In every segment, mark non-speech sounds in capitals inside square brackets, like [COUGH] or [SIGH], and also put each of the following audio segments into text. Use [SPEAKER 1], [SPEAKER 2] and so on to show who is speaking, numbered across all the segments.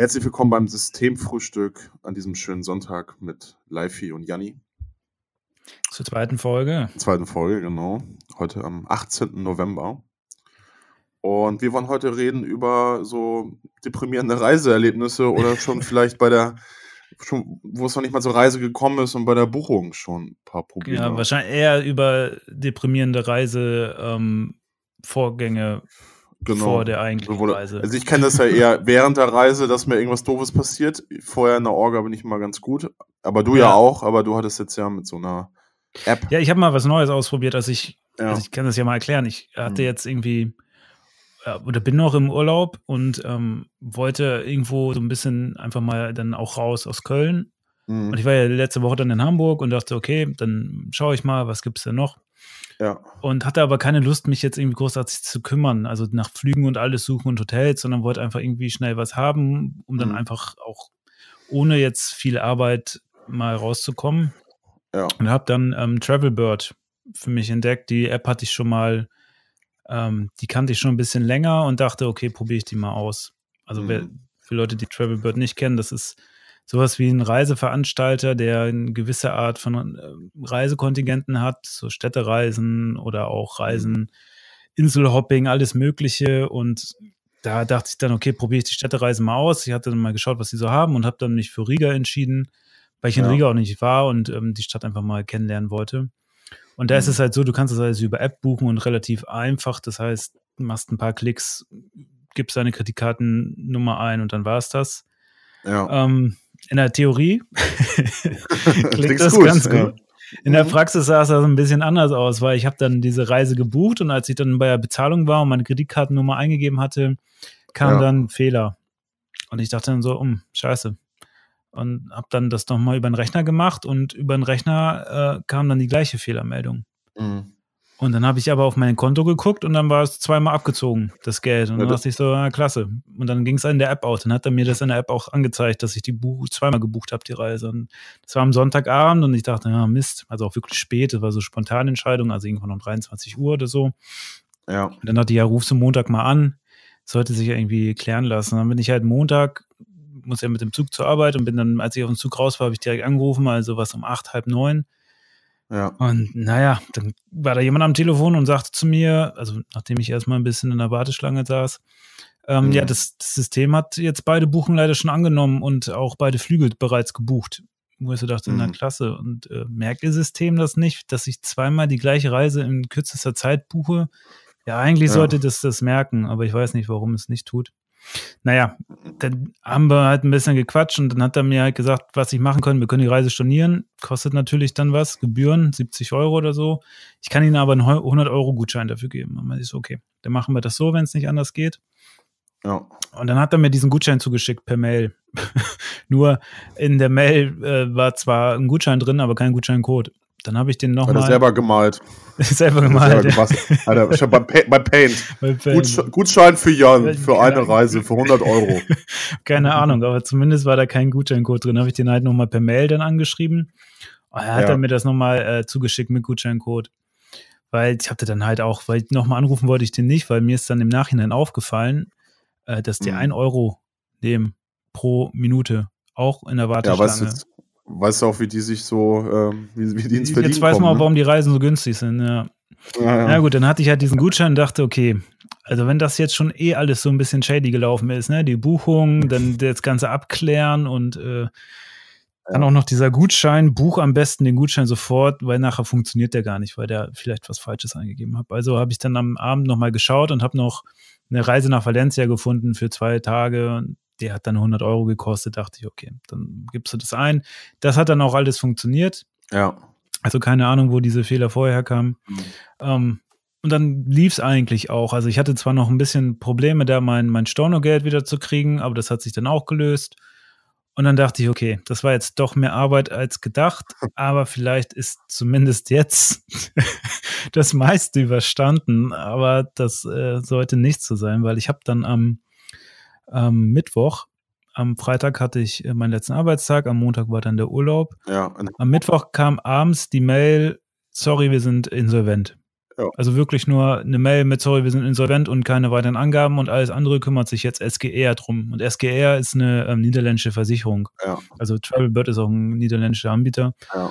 [SPEAKER 1] Herzlich willkommen beim Systemfrühstück an diesem schönen Sonntag mit Leifi und Janni.
[SPEAKER 2] Zur zweiten Folge.
[SPEAKER 1] Zweiten Folge, genau. Heute am 18. November. Und wir wollen heute reden über so deprimierende Reiseerlebnisse oder schon [LAUGHS] vielleicht bei der, schon, wo es noch nicht mal zur Reise gekommen ist und bei der Buchung schon ein paar Probleme.
[SPEAKER 2] Ja, wahrscheinlich eher über deprimierende Reisevorgänge genau. vor der eigentlichen
[SPEAKER 1] Sowohl,
[SPEAKER 2] Reise.
[SPEAKER 1] Also ich kenne das ja eher [LAUGHS] während der Reise, dass mir irgendwas Doofes passiert. Vorher in der Orga bin ich mal ganz gut. Aber du ja, ja auch, aber du hattest jetzt ja mit so einer App.
[SPEAKER 2] Ja, ich habe mal was Neues ausprobiert, als ich, ja. also ich kann das ja mal erklären. Ich hatte hm. jetzt irgendwie oder bin noch im Urlaub und ähm, wollte irgendwo so ein bisschen einfach mal dann auch raus aus Köln. Mhm. Und ich war ja letzte Woche dann in Hamburg und dachte, okay, dann schaue ich mal, was gibt es denn noch.
[SPEAKER 1] Ja.
[SPEAKER 2] Und hatte aber keine Lust, mich jetzt irgendwie großartig zu kümmern, also nach Flügen und alles suchen und Hotels, sondern wollte einfach irgendwie schnell was haben, um dann mhm. einfach auch ohne jetzt viel Arbeit mal rauszukommen.
[SPEAKER 1] Ja.
[SPEAKER 2] Und habe dann ähm, Travelbird für mich entdeckt. Die App hatte ich schon mal ähm, die kannte ich schon ein bisschen länger und dachte, okay, probiere ich die mal aus. Also mhm. wer, für Leute, die Travelbird nicht kennen, das ist sowas wie ein Reiseveranstalter, der eine gewisse Art von äh, Reisekontingenten hat, so Städtereisen oder auch Reisen, mhm. Inselhopping, alles Mögliche. Und da dachte ich dann, okay, probiere ich die Städtereisen mal aus. Ich hatte dann mal geschaut, was sie so haben und habe dann mich für Riga entschieden, weil ich in ja. Riga auch nicht war und ähm, die Stadt einfach mal kennenlernen wollte. Und da ist mhm. es halt so, du kannst das alles über App buchen und relativ einfach. Das heißt, machst ein paar Klicks, gibst deine Kreditkartennummer ein und dann war es das.
[SPEAKER 1] Ja.
[SPEAKER 2] Ähm, in der Theorie [LAUGHS] klingt das gut, ganz gut. Ja. In der mhm. Praxis sah es also ein bisschen anders aus, weil ich habe dann diese Reise gebucht und als ich dann bei der Bezahlung war und meine Kreditkartennummer eingegeben hatte, kam ja. dann Fehler. Und ich dachte dann so, um, scheiße, und habe dann das nochmal über den Rechner gemacht und über den Rechner äh, kam dann die gleiche Fehlermeldung. Mhm. Und dann habe ich aber auf mein Konto geguckt und dann war es zweimal abgezogen, das Geld. Und dann ja, dachte ich so, ja, klasse. Und dann ging es in der App aus. Dann hat er mir das in der App auch angezeigt, dass ich die Buch zweimal gebucht habe, die Reise. Und das war am Sonntagabend und ich dachte, ja, Mist. Also auch wirklich spät. Das war so spontane Entscheidung, also irgendwann um 23 Uhr oder so.
[SPEAKER 1] Ja.
[SPEAKER 2] Und dann dachte ich, ja, rufst du Montag mal an. Sollte sich ja irgendwie klären lassen. Dann bin ich halt Montag muss ja mit dem Zug zur Arbeit und bin dann, als ich auf dem Zug raus war, habe ich direkt angerufen, also was um acht, halb neun.
[SPEAKER 1] Ja.
[SPEAKER 2] Und naja, dann war da jemand am Telefon und sagte zu mir, also nachdem ich erstmal ein bisschen in der Warteschlange saß, ähm, mhm. ja, das, das, System hat jetzt beide Buchen leider schon angenommen und auch beide Flügel bereits gebucht. Wo ich so dachte, mhm. na klasse. Und äh, merkt Ihr System das nicht, dass ich zweimal die gleiche Reise in kürzester Zeit buche? Ja, eigentlich ja. sollte das das merken, aber ich weiß nicht, warum es nicht tut. Naja, dann haben wir halt ein bisschen gequatscht und dann hat er mir halt gesagt, was ich machen können. Wir können die Reise stornieren, kostet natürlich dann was, Gebühren, 70 Euro oder so. Ich kann Ihnen aber einen 100 Euro Gutschein dafür geben. Und man ist so, okay, dann machen wir das so, wenn es nicht anders geht.
[SPEAKER 1] Ja.
[SPEAKER 2] Und dann hat er mir diesen Gutschein zugeschickt per Mail. [LAUGHS] Nur in der Mail äh, war zwar ein Gutschein drin, aber kein Gutscheincode. Dann habe ich den nochmal. Hat er
[SPEAKER 1] selber gemalt. [LAUGHS]
[SPEAKER 2] selber gemalt.
[SPEAKER 1] Selber Alter, ich habe bei, bei Paint. [LAUGHS] Bei Paint. Gutschein für Jan, für eine Reise, [LAUGHS] für 100 Euro.
[SPEAKER 2] Keine Ahnung, aber zumindest war da kein Gutscheincode drin. Habe ich den halt nochmal per Mail dann angeschrieben. Und er hat ja. dann mir das nochmal äh, zugeschickt mit Gutscheincode. Weil ich hatte dann halt auch, weil nochmal anrufen wollte ich den nicht, weil mir ist dann im Nachhinein aufgefallen, äh, dass die mhm. 1 Euro nehmen pro Minute auch in der Warteschlange. Ja,
[SPEAKER 1] weißt du, weißt du auch, wie die sich so, ähm, wie, wie die ins Berlin
[SPEAKER 2] Jetzt weiß
[SPEAKER 1] man
[SPEAKER 2] auch, ne? warum die Reisen so günstig sind, ja. Ja, ja. ja, gut, dann hatte ich halt diesen Gutschein und dachte, okay, also wenn das jetzt schon eh alles so ein bisschen shady gelaufen ist, ne, die Buchung, dann [LAUGHS] das Ganze abklären und äh, dann auch noch dieser Gutschein, buch am besten den Gutschein sofort, weil nachher funktioniert der gar nicht, weil der vielleicht was Falsches eingegeben hat. Also habe ich dann am Abend nochmal geschaut und habe noch eine Reise nach Valencia gefunden für zwei Tage der hat dann 100 Euro gekostet, dachte ich, okay, dann gibst du das ein. Das hat dann auch alles funktioniert.
[SPEAKER 1] Ja.
[SPEAKER 2] Also keine Ahnung, wo diese Fehler vorher kamen. Mhm. Ähm, und dann lief es eigentlich auch. Also ich hatte zwar noch ein bisschen Probleme, da mein, mein Stornogeld wieder zu kriegen, aber das hat sich dann auch gelöst. Und dann dachte ich, okay, das war jetzt doch mehr Arbeit als gedacht, [LAUGHS] aber vielleicht ist zumindest jetzt [LAUGHS] das meiste überstanden. Aber das äh, sollte nicht so sein, weil ich habe dann am am Mittwoch. Am Freitag hatte ich äh, meinen letzten Arbeitstag, am Montag war dann der Urlaub.
[SPEAKER 1] Ja.
[SPEAKER 2] Am Mittwoch kam abends die Mail, sorry, wir sind insolvent. Ja. Also wirklich nur eine Mail mit, sorry, wir sind insolvent und keine weiteren Angaben und alles andere kümmert sich jetzt SGR drum. Und SGR ist eine ähm, niederländische Versicherung. Ja. Also Travelbird ist auch ein niederländischer Anbieter. Ja.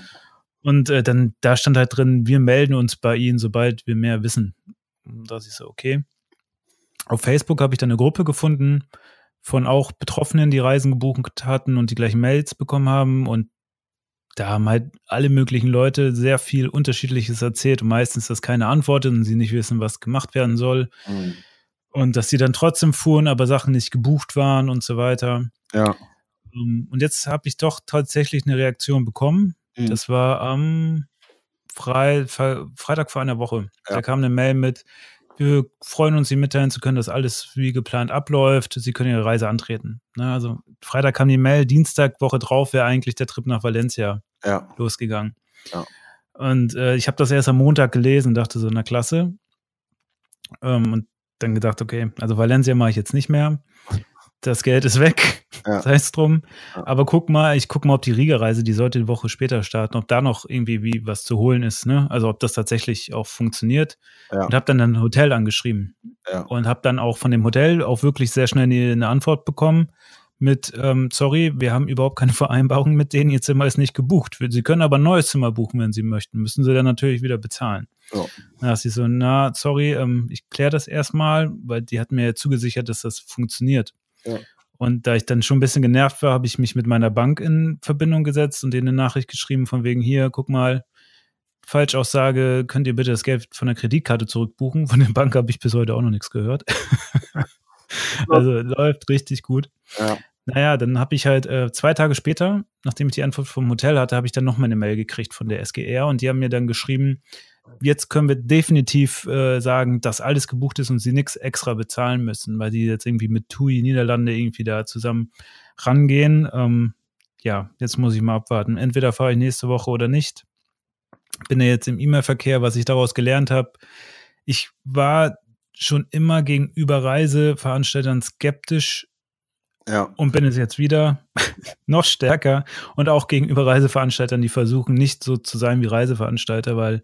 [SPEAKER 2] Und äh, dann, da stand halt drin, wir melden uns bei Ihnen, sobald wir mehr wissen. Und da ist so, okay. Auf Facebook habe ich dann eine Gruppe gefunden von auch Betroffenen, die Reisen gebucht hatten und die gleichen Mails bekommen haben. Und da haben halt alle möglichen Leute sehr viel Unterschiedliches erzählt und meistens, dass keine Antwort und sie nicht wissen, was gemacht werden soll. Mhm. Und dass sie dann trotzdem fuhren, aber Sachen nicht gebucht waren und so weiter.
[SPEAKER 1] Ja.
[SPEAKER 2] Ähm, und jetzt habe ich doch tatsächlich eine Reaktion bekommen. Mhm. Das war am Fre Freitag vor einer Woche. Ja. Da kam eine Mail mit, wir freuen uns, Ihnen mitteilen zu können, dass alles wie geplant abläuft. Sie können Ihre Reise antreten. Ne, also Freitag kam die Mail, Dienstag, Woche drauf wäre eigentlich der Trip nach Valencia ja. losgegangen. Ja. Und äh, ich habe das erst am Montag gelesen, dachte so, na klasse. Ähm, und dann gedacht, okay, also Valencia mache ich jetzt nicht mehr das Geld ist weg, ja. [LAUGHS] sei es drum. Ja. Aber guck mal, ich guck mal, ob die Riga-Reise, die sollte eine Woche später starten, ob da noch irgendwie wie was zu holen ist, ne? Also ob das tatsächlich auch funktioniert. Ja. Und habe dann ein Hotel angeschrieben und habe dann auch von dem Hotel auch wirklich sehr schnell eine Antwort bekommen mit, ähm, sorry, wir haben überhaupt keine [LAUGHS] Vereinbarung mit denen, ihr Zimmer ist nicht gebucht. Sie können aber ein neues Zimmer buchen, wenn Sie möchten. Müssen Sie dann natürlich wieder bezahlen. Ja. Da ist sie so, na, sorry, ähm, ich kläre das erstmal, weil die hat mir zugesichert, dass das funktioniert. Und da ich dann schon ein bisschen genervt war, habe ich mich mit meiner Bank in Verbindung gesetzt und denen eine Nachricht geschrieben von wegen hier, guck mal, Falschaussage, könnt ihr bitte das Geld von der Kreditkarte zurückbuchen? Von der Bank habe ich bis heute auch noch nichts gehört. [LAUGHS] also läuft richtig gut. Ja. Naja, dann habe ich halt äh, zwei Tage später, nachdem ich die Antwort vom Hotel hatte, habe ich dann noch mal eine Mail gekriegt von der SGR und die haben mir dann geschrieben, jetzt können wir definitiv äh, sagen, dass alles gebucht ist und sie nichts extra bezahlen müssen, weil die jetzt irgendwie mit TUI Niederlande irgendwie da zusammen rangehen. Ähm, ja, jetzt muss ich mal abwarten. Entweder fahre ich nächste Woche oder nicht. Bin ja jetzt im E-Mail-Verkehr, was ich daraus gelernt habe. Ich war schon immer gegenüber Reiseveranstaltern skeptisch ja. Und bin es jetzt wieder [LAUGHS] noch stärker und auch gegenüber Reiseveranstaltern, die versuchen nicht so zu sein wie Reiseveranstalter, weil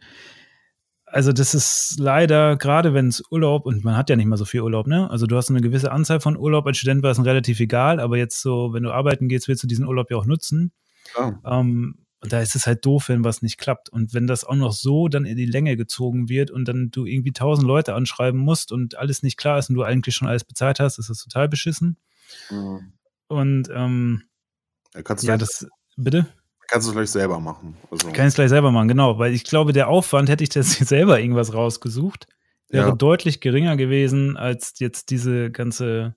[SPEAKER 2] also das ist leider, gerade wenn es Urlaub, und man hat ja nicht mal so viel Urlaub, ne? Also du hast eine gewisse Anzahl von Urlaub, als Student war es relativ egal, aber jetzt so, wenn du arbeiten gehst, willst du diesen Urlaub ja auch nutzen. Ja. Ähm, und da ist es halt doof, wenn was nicht klappt. Und wenn das auch noch so dann in die Länge gezogen wird und dann du irgendwie tausend Leute anschreiben musst und alles nicht klar ist und du eigentlich schon alles bezahlt hast, ist das total beschissen. Mhm. Und ähm,
[SPEAKER 1] ja, ja das, bitte? Kannst du es gleich selber machen.
[SPEAKER 2] Also. Kann ich es gleich selber machen, genau. Weil ich glaube, der Aufwand, hätte ich das [LAUGHS] selber irgendwas rausgesucht, wäre ja. deutlich geringer gewesen als jetzt diese ganze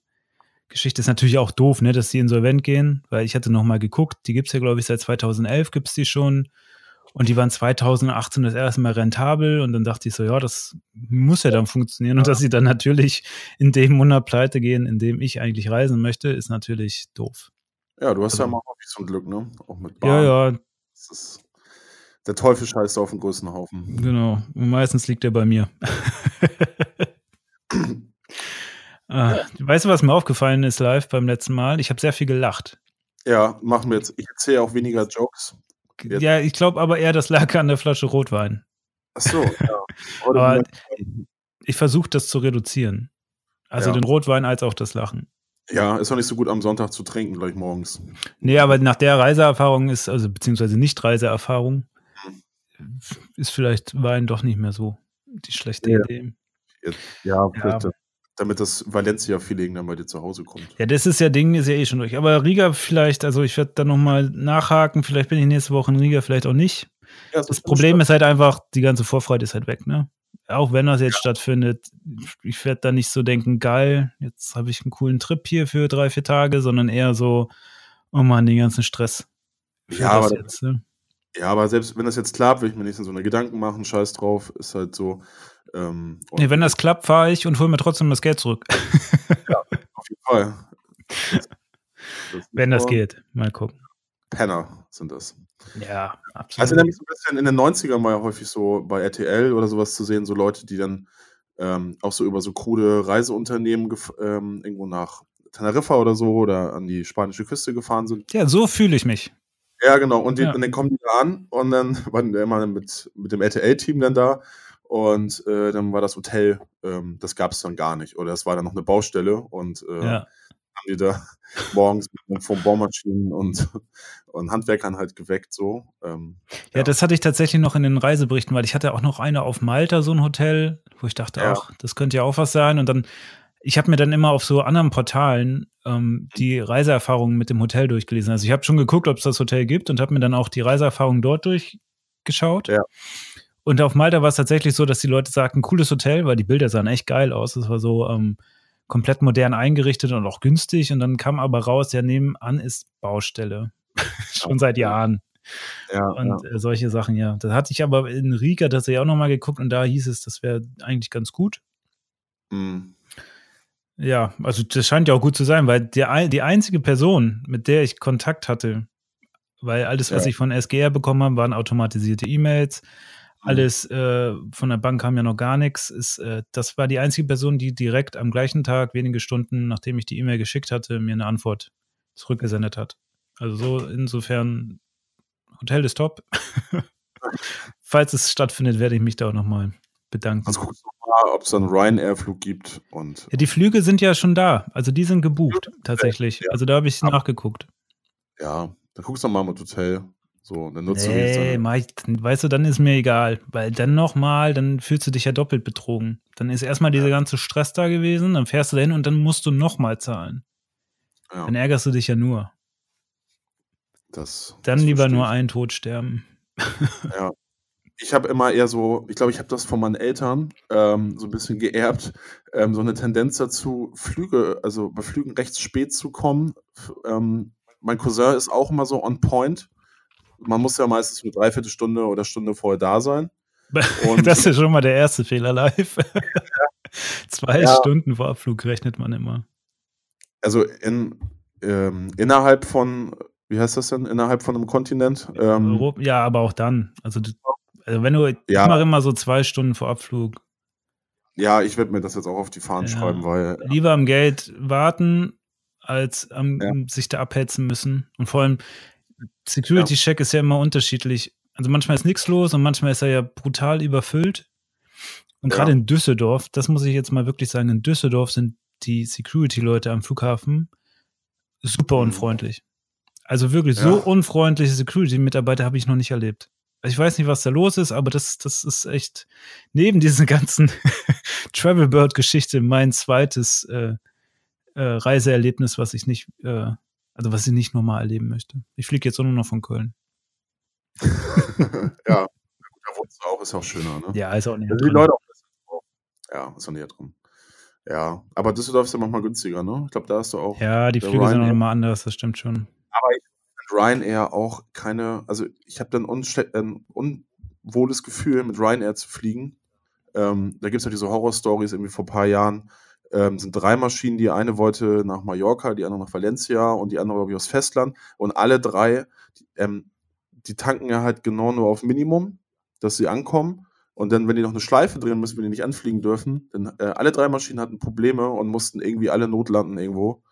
[SPEAKER 2] Geschichte. Ist natürlich auch doof, ne, dass die insolvent gehen, weil ich hatte noch mal geguckt, die gibt es ja, glaube ich, seit 2011 gibt es die schon. Und die waren 2018 das erste Mal rentabel und dann dachte ich so, ja, das muss ja dann funktionieren. Und dass sie dann natürlich in dem Monat pleite gehen, in dem ich eigentlich reisen möchte, ist natürlich doof.
[SPEAKER 1] Ja, du hast also, ja mal so ein Glück, ne?
[SPEAKER 2] Auch mit Bahn. Ja, ja.
[SPEAKER 1] Ist, der Teufel scheißt auf den größten Haufen.
[SPEAKER 2] Genau. Und meistens liegt er bei mir. [LAUGHS] ah, weißt du, was mir aufgefallen ist live beim letzten Mal? Ich habe sehr viel gelacht.
[SPEAKER 1] Ja, machen wir jetzt. Ich erzähle auch weniger Jokes.
[SPEAKER 2] Jetzt. Ja, ich glaube aber eher, das lag an der Flasche Rotwein.
[SPEAKER 1] Ach so, ja. [LAUGHS]
[SPEAKER 2] aber ich versuche das zu reduzieren. Also ja. den Rotwein als auch das Lachen.
[SPEAKER 1] Ja, ist auch nicht so gut am Sonntag zu trinken, gleich morgens.
[SPEAKER 2] Nee, aber nach der Reiseerfahrung ist, also beziehungsweise Nicht-Reiseerfahrung, ist vielleicht Wein doch nicht mehr so die schlechte ja. Idee.
[SPEAKER 1] Ja, ja, damit das Valencia-Feeling dann bei dir zu Hause kommt.
[SPEAKER 2] Ja, das ist ja Ding, ist ja eh schon durch. Aber Riga vielleicht, also ich werde da nochmal nachhaken, vielleicht bin ich nächste Woche in Riga, vielleicht auch nicht. Ja, das, das Problem ist halt einfach, die ganze Vorfreude ist halt weg, ne? Auch wenn das jetzt ja. stattfindet, ich werde da nicht so denken, geil, jetzt habe ich einen coolen Trip hier für drei, vier Tage, sondern eher so, oh man, den ganzen Stress.
[SPEAKER 1] Ja aber, jetzt, ne? ja, aber selbst wenn das jetzt klappt, will ich mir nicht so eine Gedanken machen, scheiß drauf, ist halt so. Ähm,
[SPEAKER 2] nee, wenn das klappt, fahre ich und hole mir trotzdem das Geld zurück.
[SPEAKER 1] ja, auf jeden Fall.
[SPEAKER 2] Das, [LAUGHS] das wenn das geht, mal gucken.
[SPEAKER 1] Penner sind das.
[SPEAKER 2] Ja,
[SPEAKER 1] absolut. Also nämlich so ein bisschen in den 90ern war ja häufig so bei RTL oder sowas zu sehen, so Leute, die dann ähm, auch so über so krude Reiseunternehmen ähm, irgendwo nach Teneriffa oder so oder an die spanische Küste gefahren sind.
[SPEAKER 2] Ja, so fühle ich mich.
[SPEAKER 1] Ja, genau. Und, die, ja. und, dann kommen die da an und dann [LAUGHS] waren die immer mit, mit dem RTL-Team dann da Und äh, dann war das Hotel, ähm, das gab es dann gar nicht. Oder es war dann noch eine Baustelle und äh,
[SPEAKER 2] Ja.
[SPEAKER 1] Haben die da morgens mit von Baumaschinen und, und Handwerkern halt geweckt so. Ähm,
[SPEAKER 2] Ja, das hatte ich tatsächlich noch in den Reiseberichten, weil ich hatte auch noch eine auf Malta, so ein Hotel, wo ich dachte,
[SPEAKER 1] Ja.
[SPEAKER 2] ach, das könnte ja auch was sein. Und dann, ich habe mir dann immer auf so anderen Portalen ähm, die Reiseerfahrungen mit dem Hotel durchgelesen. Also ich habe schon geguckt, ob es das Hotel gibt und habe mir dann auch die Reiseerfahrungen dort durchgeschaut.
[SPEAKER 1] Ja.
[SPEAKER 2] Und auf Malta war es tatsächlich so, dass die Leute sagten, cooles Hotel, weil die Bilder sahen echt geil aus. Es war so ähm, komplett modern eingerichtet und auch günstig. Und dann kam aber raus, ja, nebenan ist Baustelle. [LAUGHS] schon seit Jahren.
[SPEAKER 1] ja,
[SPEAKER 2] Und äh, solche Sachen, ja. Da hatte ich aber in Riga tatsächlich auch nochmal geguckt und da hieß es, das wäre eigentlich ganz gut.
[SPEAKER 1] ja. Mm,
[SPEAKER 2] Ja, also das scheint ja auch gut zu sein, weil der, die einzige Person, mit der ich Kontakt hatte, weil alles, was
[SPEAKER 1] Ja.
[SPEAKER 2] ich von SGR bekommen habe, waren automatisierte E-Mails.
[SPEAKER 1] Mhm.
[SPEAKER 2] Alles äh, von der Bank kam ja noch gar nichts. Ist, äh, das war die einzige Person, die direkt am gleichen Tag, wenige Stunden, nachdem ich die E-Mail geschickt hatte, mir eine Antwort zurückgesendet hat. Also so insofern, Hotel ist top. [LAUGHS] Falls es stattfindet, werde ich mich da auch nochmal bedanken.
[SPEAKER 1] Also guckst du mal, ob es einen Ryanair-Flug gibt und
[SPEAKER 2] Ja, die Flüge sind ja schon da. Also die sind gebucht, tatsächlich.
[SPEAKER 1] ja.
[SPEAKER 2] Also da habe ich nachgeguckt.
[SPEAKER 1] ja, dann guckst du mal mit Hotel. So, dann nutzt du
[SPEAKER 2] Nee,
[SPEAKER 1] seine-
[SPEAKER 2] mach ich, weißt du, dann ist mir egal. Weil dann nochmal, dann fühlst du dich ja doppelt betrogen. Dann ist erstmal dieser ganze Stress da gewesen, dann fährst du dahin und dann musst du nochmal zahlen.
[SPEAKER 1] ja,
[SPEAKER 2] Dann ärgerst du dich ja nur.
[SPEAKER 1] das,
[SPEAKER 2] Dann
[SPEAKER 1] das
[SPEAKER 2] lieber
[SPEAKER 1] verstehe
[SPEAKER 2] nur einen Tod sterben.
[SPEAKER 1] Ja. Ich habe immer eher so, ich glaube, ich habe das von meinen Eltern ähm, so ein bisschen geerbt, ähm, so eine Tendenz dazu, Flüge, also bei Flügen recht spät zu kommen. Ähm, mein Cousin ist auch immer so on point. Man muss ja meistens eine Dreiviertelstunde oder Stunde vorher da sein. Und- [LAUGHS]
[SPEAKER 2] das ist schon mal der erste Fehler live. [LAUGHS] Zwei
[SPEAKER 1] Ja.
[SPEAKER 2] Stunden vor Abflug rechnet man immer.
[SPEAKER 1] Also in, ähm, innerhalb von, wie heißt das denn, innerhalb von einem Kontinent? Ähm,
[SPEAKER 2] Europa- ja, aber auch dann. Also, also wenn du,
[SPEAKER 1] Ja.
[SPEAKER 2] mache immer so zwei Stunden vor Abflug.
[SPEAKER 1] ja, ich werde mir das jetzt auch auf die Fahnen
[SPEAKER 2] Ja.
[SPEAKER 1] schreiben, weil
[SPEAKER 2] Lieber am Geld warten, als am,
[SPEAKER 1] Ja.
[SPEAKER 2] sich da abhetzen müssen. Und vor allem, Security-Check ist ja immer unterschiedlich. Also manchmal ist nichts los und manchmal ist er ja brutal überfüllt. Und
[SPEAKER 1] Ja.
[SPEAKER 2] gerade in Düsseldorf, das muss ich jetzt mal wirklich sagen, in Düsseldorf sind die Security-Leute am Flughafen super
[SPEAKER 1] Mhm.
[SPEAKER 2] unfreundlich. Also wirklich so
[SPEAKER 1] Ja.
[SPEAKER 2] unfreundliche Security-Mitarbeiter habe ich noch nicht erlebt. Also ich weiß nicht, was da los ist, aber das, das ist echt neben diesen ganzen [LAUGHS] Travelbird-Geschichte mein zweites äh, äh, Reiseerlebnis, was ich nicht, äh, also was ich nicht nochmal erleben möchte. Ich fliege jetzt nur noch von Köln. [LAUGHS]
[SPEAKER 1] ja, [LAUGHS] da wohnst du auch, ist auch schöner, ne?
[SPEAKER 2] Ja, ist auch nicht.
[SPEAKER 1] Da sind die Leute auch. Ja, ist auch näher drin. Ja, aber Düsseldorf ist ja manchmal günstiger, ne? Ich glaube, da hast du auch.
[SPEAKER 2] Ja, die Flüge sind auch
[SPEAKER 1] Ryanair.
[SPEAKER 2] nochmal anders, das stimmt schon.
[SPEAKER 1] Aber ich mit Ryanair auch keine, also ich habe dann ein unwohles Gefühl, mit Ryanair zu fliegen. Ähm, da gibt es ja diese Horror-Stories irgendwie vor ein paar Jahren. Ähm, sind drei Maschinen, die eine wollte nach Mallorca, die andere nach Valencia und die andere, glaube ich, aus Festland. Und alle drei, die, ähm, die tanken ja halt genau nur auf Minimum, dass sie ankommen. Und dann, wenn die noch eine Schleife drehen müssen, wenn die nicht anfliegen dürfen, dann äh, alle drei Maschinen hatten Probleme und mussten irgendwie alle notlanden irgendwo.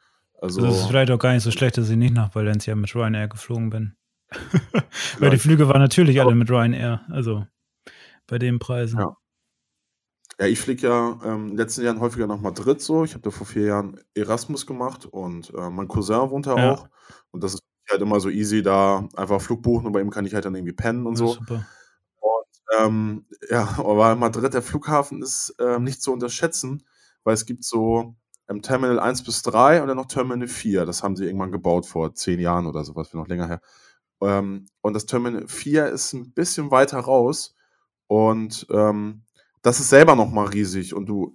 [SPEAKER 1] Also,
[SPEAKER 2] Also es ist vielleicht auch gar nicht so schlecht, dass ich nicht nach Valencia mit Ryanair geflogen bin. [LAUGHS] Weil die. Flüge waren natürlich alle mit Ryanair, also bei den Preisen.
[SPEAKER 1] Ja. Ja, ich fliege ja ähm, in den letzten Jahren häufiger nach Madrid so. Ich habe da vor vier Jahren Erasmus gemacht und äh, mein Cousin wohnt da
[SPEAKER 2] Ja.
[SPEAKER 1] auch. Und das ist halt immer so easy, da einfach Flug buchen und bei ihm kann ich halt dann irgendwie pennen und
[SPEAKER 2] Ja,
[SPEAKER 1] so.
[SPEAKER 2] Super.
[SPEAKER 1] Ähm, ja, [LAUGHS] aber Madrid, der Flughafen ist ähm, nicht zu unterschätzen, weil es gibt so ähm, Terminal 1 bis 3 und dann noch Terminal 4. Das haben sie irgendwann gebaut vor zehn Jahren oder sowas, noch länger her. Ähm, und das Terminal 4 ist ein bisschen weiter raus und ähm, das ist selber nochmal riesig. Und du,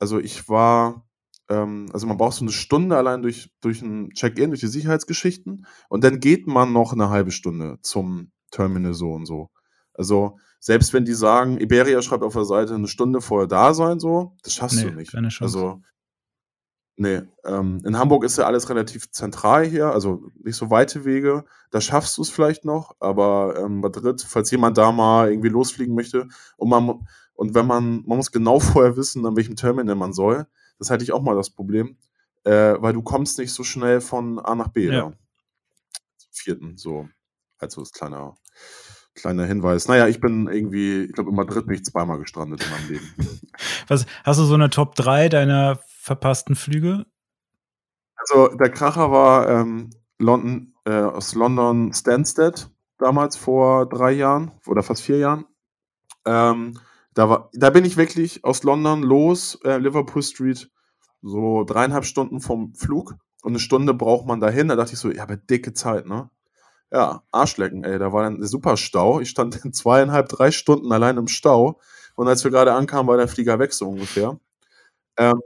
[SPEAKER 1] also ich war, ähm, also man braucht so eine Stunde allein durch, durch ein Check-in, durch die Sicherheitsgeschichten und dann geht man noch eine halbe Stunde zum Terminal so und so. Also selbst wenn die sagen, Iberia schreibt auf der Seite eine Stunde vorher da sein, so, das schaffst
[SPEAKER 2] Nee,
[SPEAKER 1] du nicht.
[SPEAKER 2] keine Chance.
[SPEAKER 1] Also, nee. Ähm, in Hamburg ist ja alles relativ zentral hier, also nicht so weite Wege. Da schaffst du es vielleicht noch, aber ähm, Madrid, falls jemand da mal irgendwie losfliegen möchte und man und wenn man, man muss genau [LAUGHS] vorher wissen, an welchem Terminal man soll. Das hatte ich auch mal das Problem, äh, weil du kommst nicht so schnell von A nach B.
[SPEAKER 2] Ja.
[SPEAKER 1] Zum vierten, so, halt so das kleine, kleiner Hinweis. Naja, ich bin irgendwie, ich glaube, in Madrid bin ich zweimal gestrandet in meinem Leben. [LAUGHS]
[SPEAKER 2] Was, hast du so eine Top 3 deiner verpassten Flüge?
[SPEAKER 1] Also der Kracher war ähm, London, äh, aus London Stansted damals vor drei Jahren oder fast vier Jahren. Ähm, da, war, da bin ich wirklich aus London los, äh, Liverpool Street, so dreieinhalb Stunden vom Flug und eine Stunde braucht man dahin. Da dachte ich so, ja, aber dicke Zeit, ne? Ja, Arschlecken, ey. Da war ein super Stau. Ich stand in zweieinhalb, drei Stunden allein im Stau. Und als wir gerade ankamen, war der Flieger weg, so ungefähr. Ähm,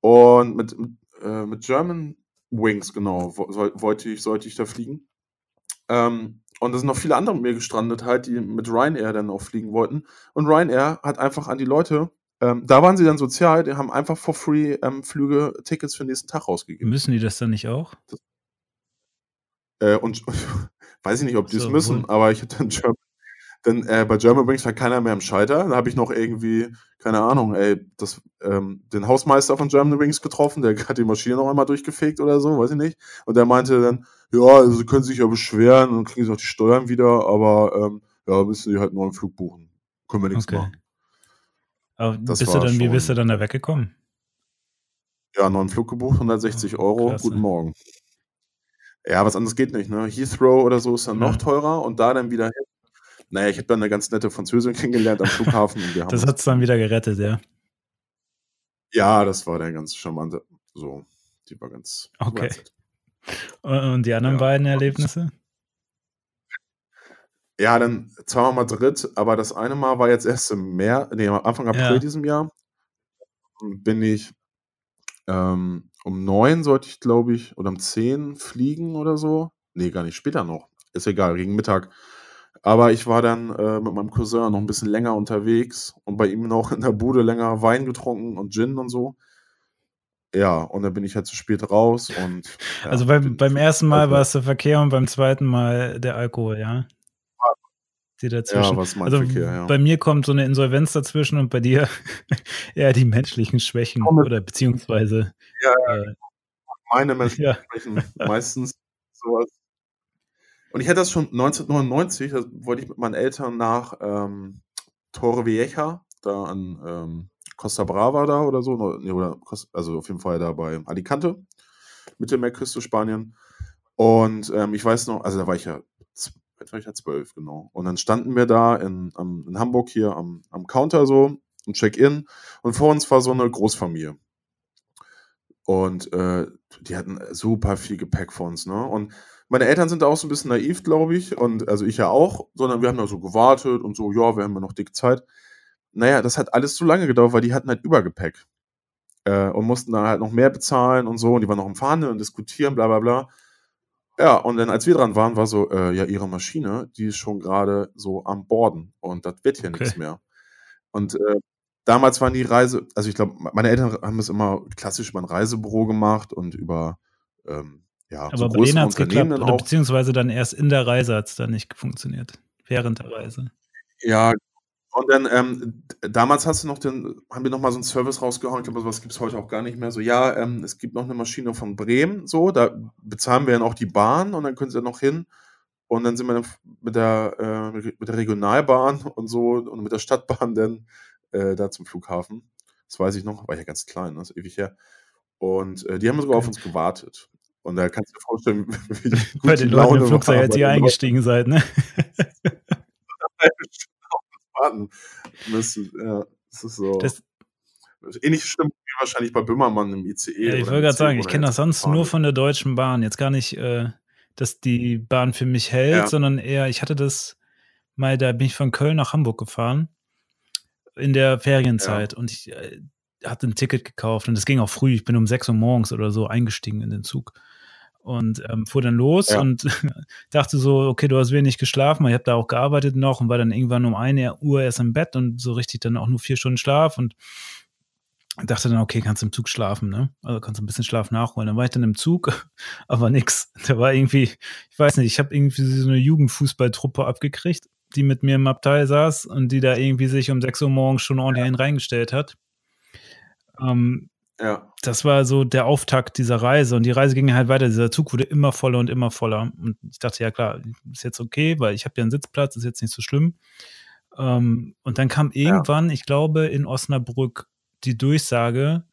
[SPEAKER 1] und mit, äh, mit German Wings, genau, wollte ich, sollte ich da fliegen. Ähm, und da sind noch viele andere mit mir gestrandet, halt, die mit Ryanair dann auch fliegen wollten. Und Ryanair hat einfach an die Leute, ähm, da waren sie dann sozial, die haben einfach for free ähm, Flüge, Tickets für den nächsten Tag rausgegeben.
[SPEAKER 2] Müssen die das dann nicht auch? Das,
[SPEAKER 1] äh, und [LAUGHS] weiß ich nicht, ob die es so, müssen, wohl. aber ich hatte dann German, denn äh, bei German Wings war keiner mehr im Schalter. Da habe ich noch irgendwie, keine Ahnung, ey, das, ähm, den Hausmeister von German Wings getroffen, der hat die Maschine noch einmal durchgefegt oder so, weiß ich nicht. Und der meinte dann, ja, also sie können sich ja beschweren und kriegen sie auch die Steuern wieder, aber ähm, ja, müssen sie halt einen neuen Flug buchen. Können wir nichts okay. machen.
[SPEAKER 2] Aber bist du dann, wie bist du dann da weggekommen?
[SPEAKER 1] Ja, neuen Flug gebucht, 160 Euro, Klasse. guten Morgen. Ja, was anderes geht nicht, ne? Heathrow oder so ist dann ja. noch teurer und da dann wieder hin. Naja, ich habe dann eine ganz nette Französin [LAUGHS] kennengelernt am Flughafen. und
[SPEAKER 2] wir das hat es dann wieder gerettet, ja.
[SPEAKER 1] Ja, das war der ganz charmante. So, die war ganz.
[SPEAKER 2] Okay. Und die anderen ja. beiden Erlebnisse?
[SPEAKER 1] Ja, dann zweimal Madrid, aber das eine Mal war jetzt erst im März, nee, Anfang April ja. diesem Jahr. Bin ich ähm, um neun sollte ich, glaube ich, oder um zehn fliegen oder so. Nee, gar nicht, später noch. Ist egal, gegen Mittag. Aber ich war dann äh, mit meinem Cousin noch ein bisschen länger unterwegs und bei ihm noch in der Bude länger Wein getrunken und Gin und so. Ja, und dann bin ich halt zu spät raus und.
[SPEAKER 2] Ja, also beim, beim ersten Mal war es der Verkehr und beim zweiten Mal der Alkohol, ja? Die dazwischen. Ja, was mein also Verkehr, ja. Bei mir kommt so eine Insolvenz dazwischen und bei dir [LAUGHS] eher die menschlichen Schwächen oder beziehungsweise.
[SPEAKER 1] Ja. Äh, meine menschlichen. [LAUGHS] Schwächen meistens sowas. Und ich hatte das schon 1999, da wollte ich mit meinen Eltern nach ähm, Torrevieja, da an ähm, Costa Brava da oder so, oder, also auf jeden Fall da bei Alicante, Mittelmeerküste Spanien. Und ähm, ich weiß noch, also da war ich ja, war ich ja zwölf, genau. Und dann standen wir da in, am, in Hamburg hier am, am Counter so, im Check-in. Und vor uns war so eine Großfamilie. Und äh, die hatten super viel Gepäck vor uns, ne? Und meine Eltern sind da auch so ein bisschen naiv, glaube ich. Und also ich ja auch, sondern wir haben da so gewartet und so, ja, wir haben ja noch dicke Zeit naja, das hat alles zu lange gedauert, weil die hatten halt Übergepäck. Äh, und mussten dann halt noch mehr bezahlen und so. Und die waren noch im Verhandeln und diskutieren, bla bla bla. Ja, und dann, als wir dran waren, war so, äh, ja, ihre Maschine, die ist schon gerade so am Borden und das wird hier okay. nichts mehr. Und äh, damals waren die Reise, also ich glaube, meine Eltern haben es immer klassisch über ein Reisebüro gemacht und über ähm, ja,
[SPEAKER 2] Aber so bei denen hat es geklappt, oder beziehungsweise dann erst in der Reise hat es dann nicht funktioniert. Während der Reise.
[SPEAKER 1] Ja, und dann, ähm, damals hast du noch den, haben wir noch mal so einen Service rausgehauen, ich glaube, sowas gibt es heute auch gar nicht mehr. So, ja, ähm, es gibt noch eine Maschine von Bremen, so, da bezahlen wir dann auch die Bahn und dann können sie noch hin. Und dann sind wir dann mit der, äh, mit der Regionalbahn [LAUGHS] und so und mit der Stadtbahn dann äh, da zum Flughafen. Das weiß ich noch, war ja ganz klein, das ne, ist ewig her. Und äh, die haben sogar auf uns gewartet. Und da kannst du dir vorstellen, [LAUGHS]
[SPEAKER 2] wie [LAUGHS] Bei den Leuten im Flugzeug, als ihr eingestiegen seid, ne? [LAUGHS]
[SPEAKER 1] warten müssen. Ja, das ist so. Das, Ähnliche Stimmung wie wahrscheinlich bei Böhmermann im ICE.
[SPEAKER 2] Ja, ich wollte gerade sagen, ich kenne das sonst nur von der Deutschen Bahn. Jetzt gar nicht, äh, dass die Bahn für mich hält, ja. sondern eher, ich hatte das mal, da bin ich von Köln nach Hamburg gefahren in der Ferienzeit ja. und ich äh, hatte ein Ticket gekauft und es ging auch früh. Ich bin um 6 Uhr morgens oder so eingestiegen in den Zug und ähm, fuhr dann los ja. und [LAUGHS] dachte so, okay, du hast wenig geschlafen, ich habe da auch gearbeitet noch und war dann irgendwann um eine Uhr erst im Bett und so richtig dann auch nur vier Stunden Schlaf und dachte dann, okay, kannst du im Zug schlafen, ne? Also kannst du ein bisschen Schlaf nachholen. Dann war ich dann im Zug, [LAUGHS] aber nix. Da war irgendwie, ich weiß nicht, ich habe irgendwie so eine Jugendfußballtruppe abgekriegt, die mit mir im Abteil saß und die da irgendwie sich um 6 Uhr morgens schon ordentlich ja. reingestellt hat. Ähm,
[SPEAKER 1] Ja.
[SPEAKER 2] Das war so der Auftakt dieser Reise und die Reise ging halt weiter. Dieser Zug wurde immer voller und immer voller. Und ich dachte, ja klar, ist jetzt okay, weil ich habe ja einen Sitzplatz, ist jetzt nicht so schlimm. Ähm, und dann kam irgendwann, ja. ich glaube, in Osnabrück die Durchsage,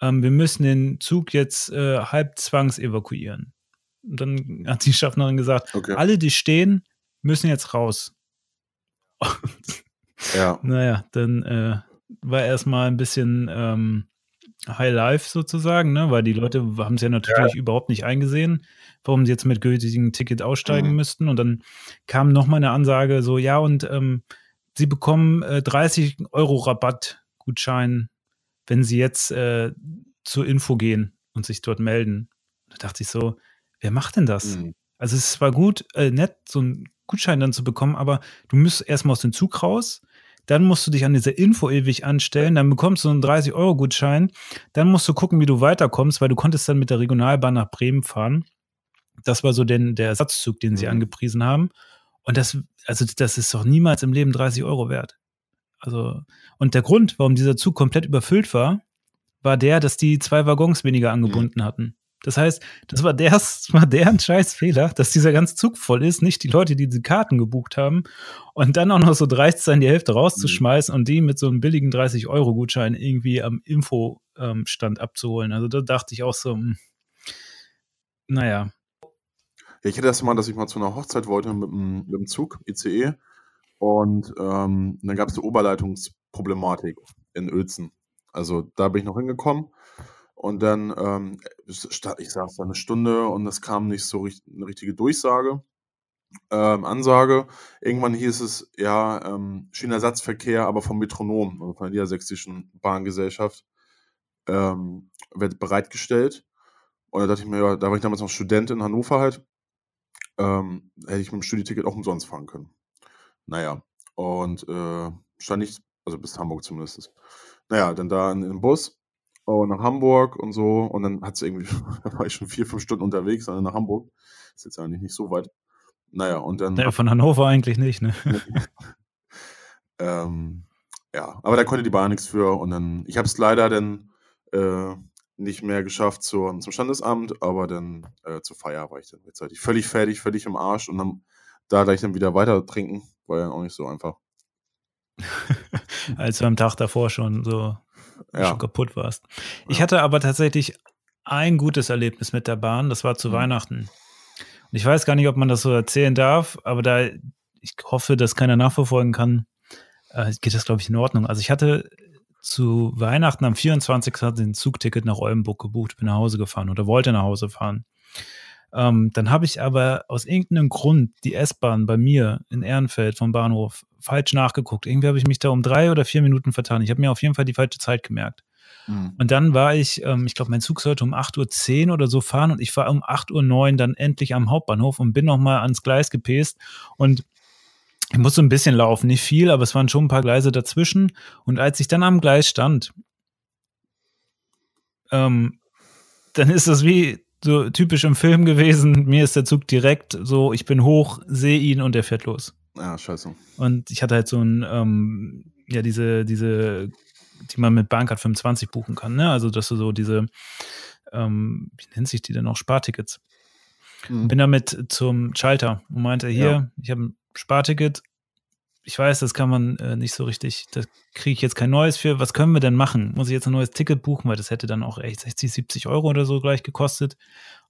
[SPEAKER 2] ähm, wir müssen den Zug jetzt äh, halb zwangs evakuieren. Und dann hat die Schaffnerin gesagt, okay. alle, die stehen, müssen jetzt raus. [LAUGHS] ja. Naja, dann äh, war erstmal ein bisschen ähm, High Life sozusagen, ne? weil die Leute haben es ja natürlich ja. überhaupt nicht eingesehen, warum sie jetzt mit gültigem Ticket aussteigen mhm. müssten. Und dann kam nochmal eine Ansage, so, ja, und ähm, sie bekommen äh, 30 Euro Rabattgutschein, wenn sie jetzt äh, zur Info gehen und sich dort melden. Da dachte ich so, wer macht denn das? Mhm. Also es war gut, äh, nett, so einen Gutschein dann zu bekommen, aber du müsst erstmal aus dem Zug raus, dann musst du dich an dieser Info ewig anstellen, dann bekommst du einen 30-Euro-Gutschein, dann musst du gucken, wie du weiterkommst, weil du konntest dann mit der Regionalbahn nach Bremen fahren. Das war so den, der Ersatzzug, den sie mhm. angepriesen haben. Und das, also das ist doch niemals im Leben 30 Euro wert. Also, und der Grund, warum dieser Zug komplett überfüllt war, war der, dass die zwei Waggons weniger angebunden mhm. hatten. Das heißt, das war, der, das war deren Scheißfehler, dass dieser ganze Zug voll ist, nicht die Leute, die die Karten gebucht haben und dann auch noch so dreist sein, die Hälfte rauszuschmeißen mhm. und die mit so einem billigen 30-Euro-Gutschein irgendwie am Infostand abzuholen. Also da dachte ich auch so, hm, naja.
[SPEAKER 1] Ja, ich hatte das mal, dass ich mal zu einer Hochzeit wollte mit dem, mit dem Zug, ICE. Und ähm, dann gab es eine Oberleitungsproblematik in Uelzen. Also da bin ich noch hingekommen und dann, ähm, ich saß da eine Stunde und es kam nicht so richtig, eine richtige Durchsage, ähm, Ansage. Irgendwann hieß es, ja, ähm, Schienenersatzverkehr, aber vom Metronom, also von der Niedersächsischen Bahngesellschaft, ähm, wird bereitgestellt. Und da dachte ich mir, ja, da war ich damals noch Student in Hannover halt, ähm, hätte ich mit dem Studieticket auch umsonst fahren können. Naja, und äh, stand nicht, also bis Hamburg zumindest. Naja, dann da in, in den Bus oh, nach Hamburg und so. Und dann hat es irgendwie, [LAUGHS] da war ich schon vier, fünf Stunden unterwegs, also nach Hamburg. Ist jetzt eigentlich nicht so weit. Naja, und dann.
[SPEAKER 2] Ja, von Hannover eigentlich nicht, ne? [LAUGHS]
[SPEAKER 1] ähm, ja, aber da konnte die Bahn nichts für. Und dann, ich habe es leider dann äh, nicht mehr geschafft zur, zum Standesamt, aber dann äh, zur Feier war ich dann rechtzeitig völlig fertig, völlig im Arsch. Und dann da gleich dann wieder weiter trinken, war ja auch nicht so einfach. [LAUGHS]
[SPEAKER 2] Als du am Tag davor schon so ja. schon kaputt warst. Ich hatte aber tatsächlich ein gutes Erlebnis mit der Bahn, das war zu mhm. Weihnachten. Und ich weiß gar nicht, ob man das so erzählen darf, aber da ich hoffe, dass keiner nachverfolgen kann, äh, geht das, glaube ich, in Ordnung. Also ich hatte zu Weihnachten am 24. ein Zugticket nach Oldenburg gebucht, bin nach Hause gefahren oder wollte nach Hause fahren. Ähm, dann habe ich aber aus irgendeinem Grund die S-Bahn bei mir in Ehrenfeld vom Bahnhof falsch nachgeguckt. Irgendwie habe ich mich da um drei oder vier Minuten vertan. Ich habe mir auf jeden Fall die falsche Zeit gemerkt. Mhm. Und dann war ich, ähm, ich glaube, mein Zug sollte um 8.10 Uhr oder so fahren und ich war um 8.09 Uhr dann endlich am Hauptbahnhof und bin nochmal ans Gleis gepäst und ich musste ein bisschen laufen, nicht viel, aber es waren schon ein paar Gleise dazwischen. Und als ich dann am Gleis stand, ähm, dann ist das wie, so typisch im Film gewesen. Mir ist der Zug direkt so, ich bin hoch, sehe ihn und er fährt los.
[SPEAKER 1] Ja, scheiße.
[SPEAKER 2] Und ich hatte halt so ein, ähm, ja, diese, diese, die man mit Bahncard 25 buchen kann, ne? Also, dass du so diese, ähm, wie nennt sich die denn noch? Spartickets. Mhm. Bin damit zum Schalter und meinte, hier, ja. ich habe ein Sparticket, ich weiß, das kann man äh, nicht so richtig, da kriege ich jetzt kein neues für. Was können wir denn machen? Muss ich jetzt ein neues Ticket buchen, weil das hätte dann auch echt 60, 70 Euro oder so gleich gekostet.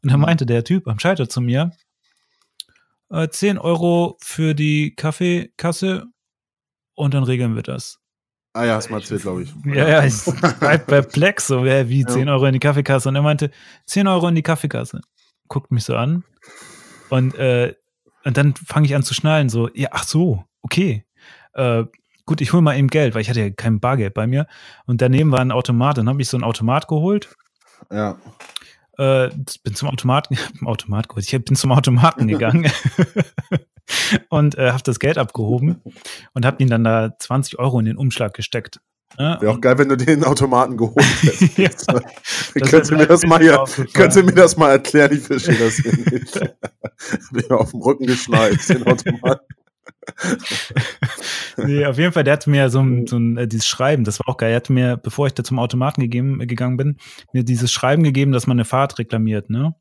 [SPEAKER 2] Und da mhm. meinte der Typ am Schalter zu mir, äh, 10 Euro für die Kaffeekasse und dann regeln wir das.
[SPEAKER 1] Ah ja, hast mal erzählt, glaube ich.
[SPEAKER 2] Ja, ja, ich war perplex, so wie 10 Euro in die Kaffeekasse. Und er meinte, 10 Euro in die Kaffeekasse. Guckt mich so an. Und, äh, und dann fange ich an zu schnallen, so, ja, ach so, okay, äh, gut, ich hole mal eben Geld, weil ich hatte ja kein Bargeld bei mir. Und daneben war ein Automat. Dann habe ich so ein Automat geholt.
[SPEAKER 1] Ja.
[SPEAKER 2] Äh, bin zum Automaten, [LAUGHS] Automat geholt. Ich bin zum Automaten gegangen [LAUGHS] und äh, habe das Geld abgehoben und habe ihn dann da 20 Euro in den Umschlag gesteckt.
[SPEAKER 1] Ja, Wäre auch geil, wenn du den Automaten geholt [LAUGHS] hättest. ja, könnt, ihr mir das mal hier, könnt ihr mir das mal erklären? Ich verstehe das hier nicht. Bin auf dem Rücken geschnallt, den Automaten. [LAUGHS]
[SPEAKER 2] nee, auf jeden Fall, der hat mir so ein, so ein äh, dieses Schreiben, das war auch geil. Er hat mir, bevor ich da zum Automaten gegeben, gegangen bin, mir dieses Schreiben gegeben, dass man eine Fahrt reklamiert, ne?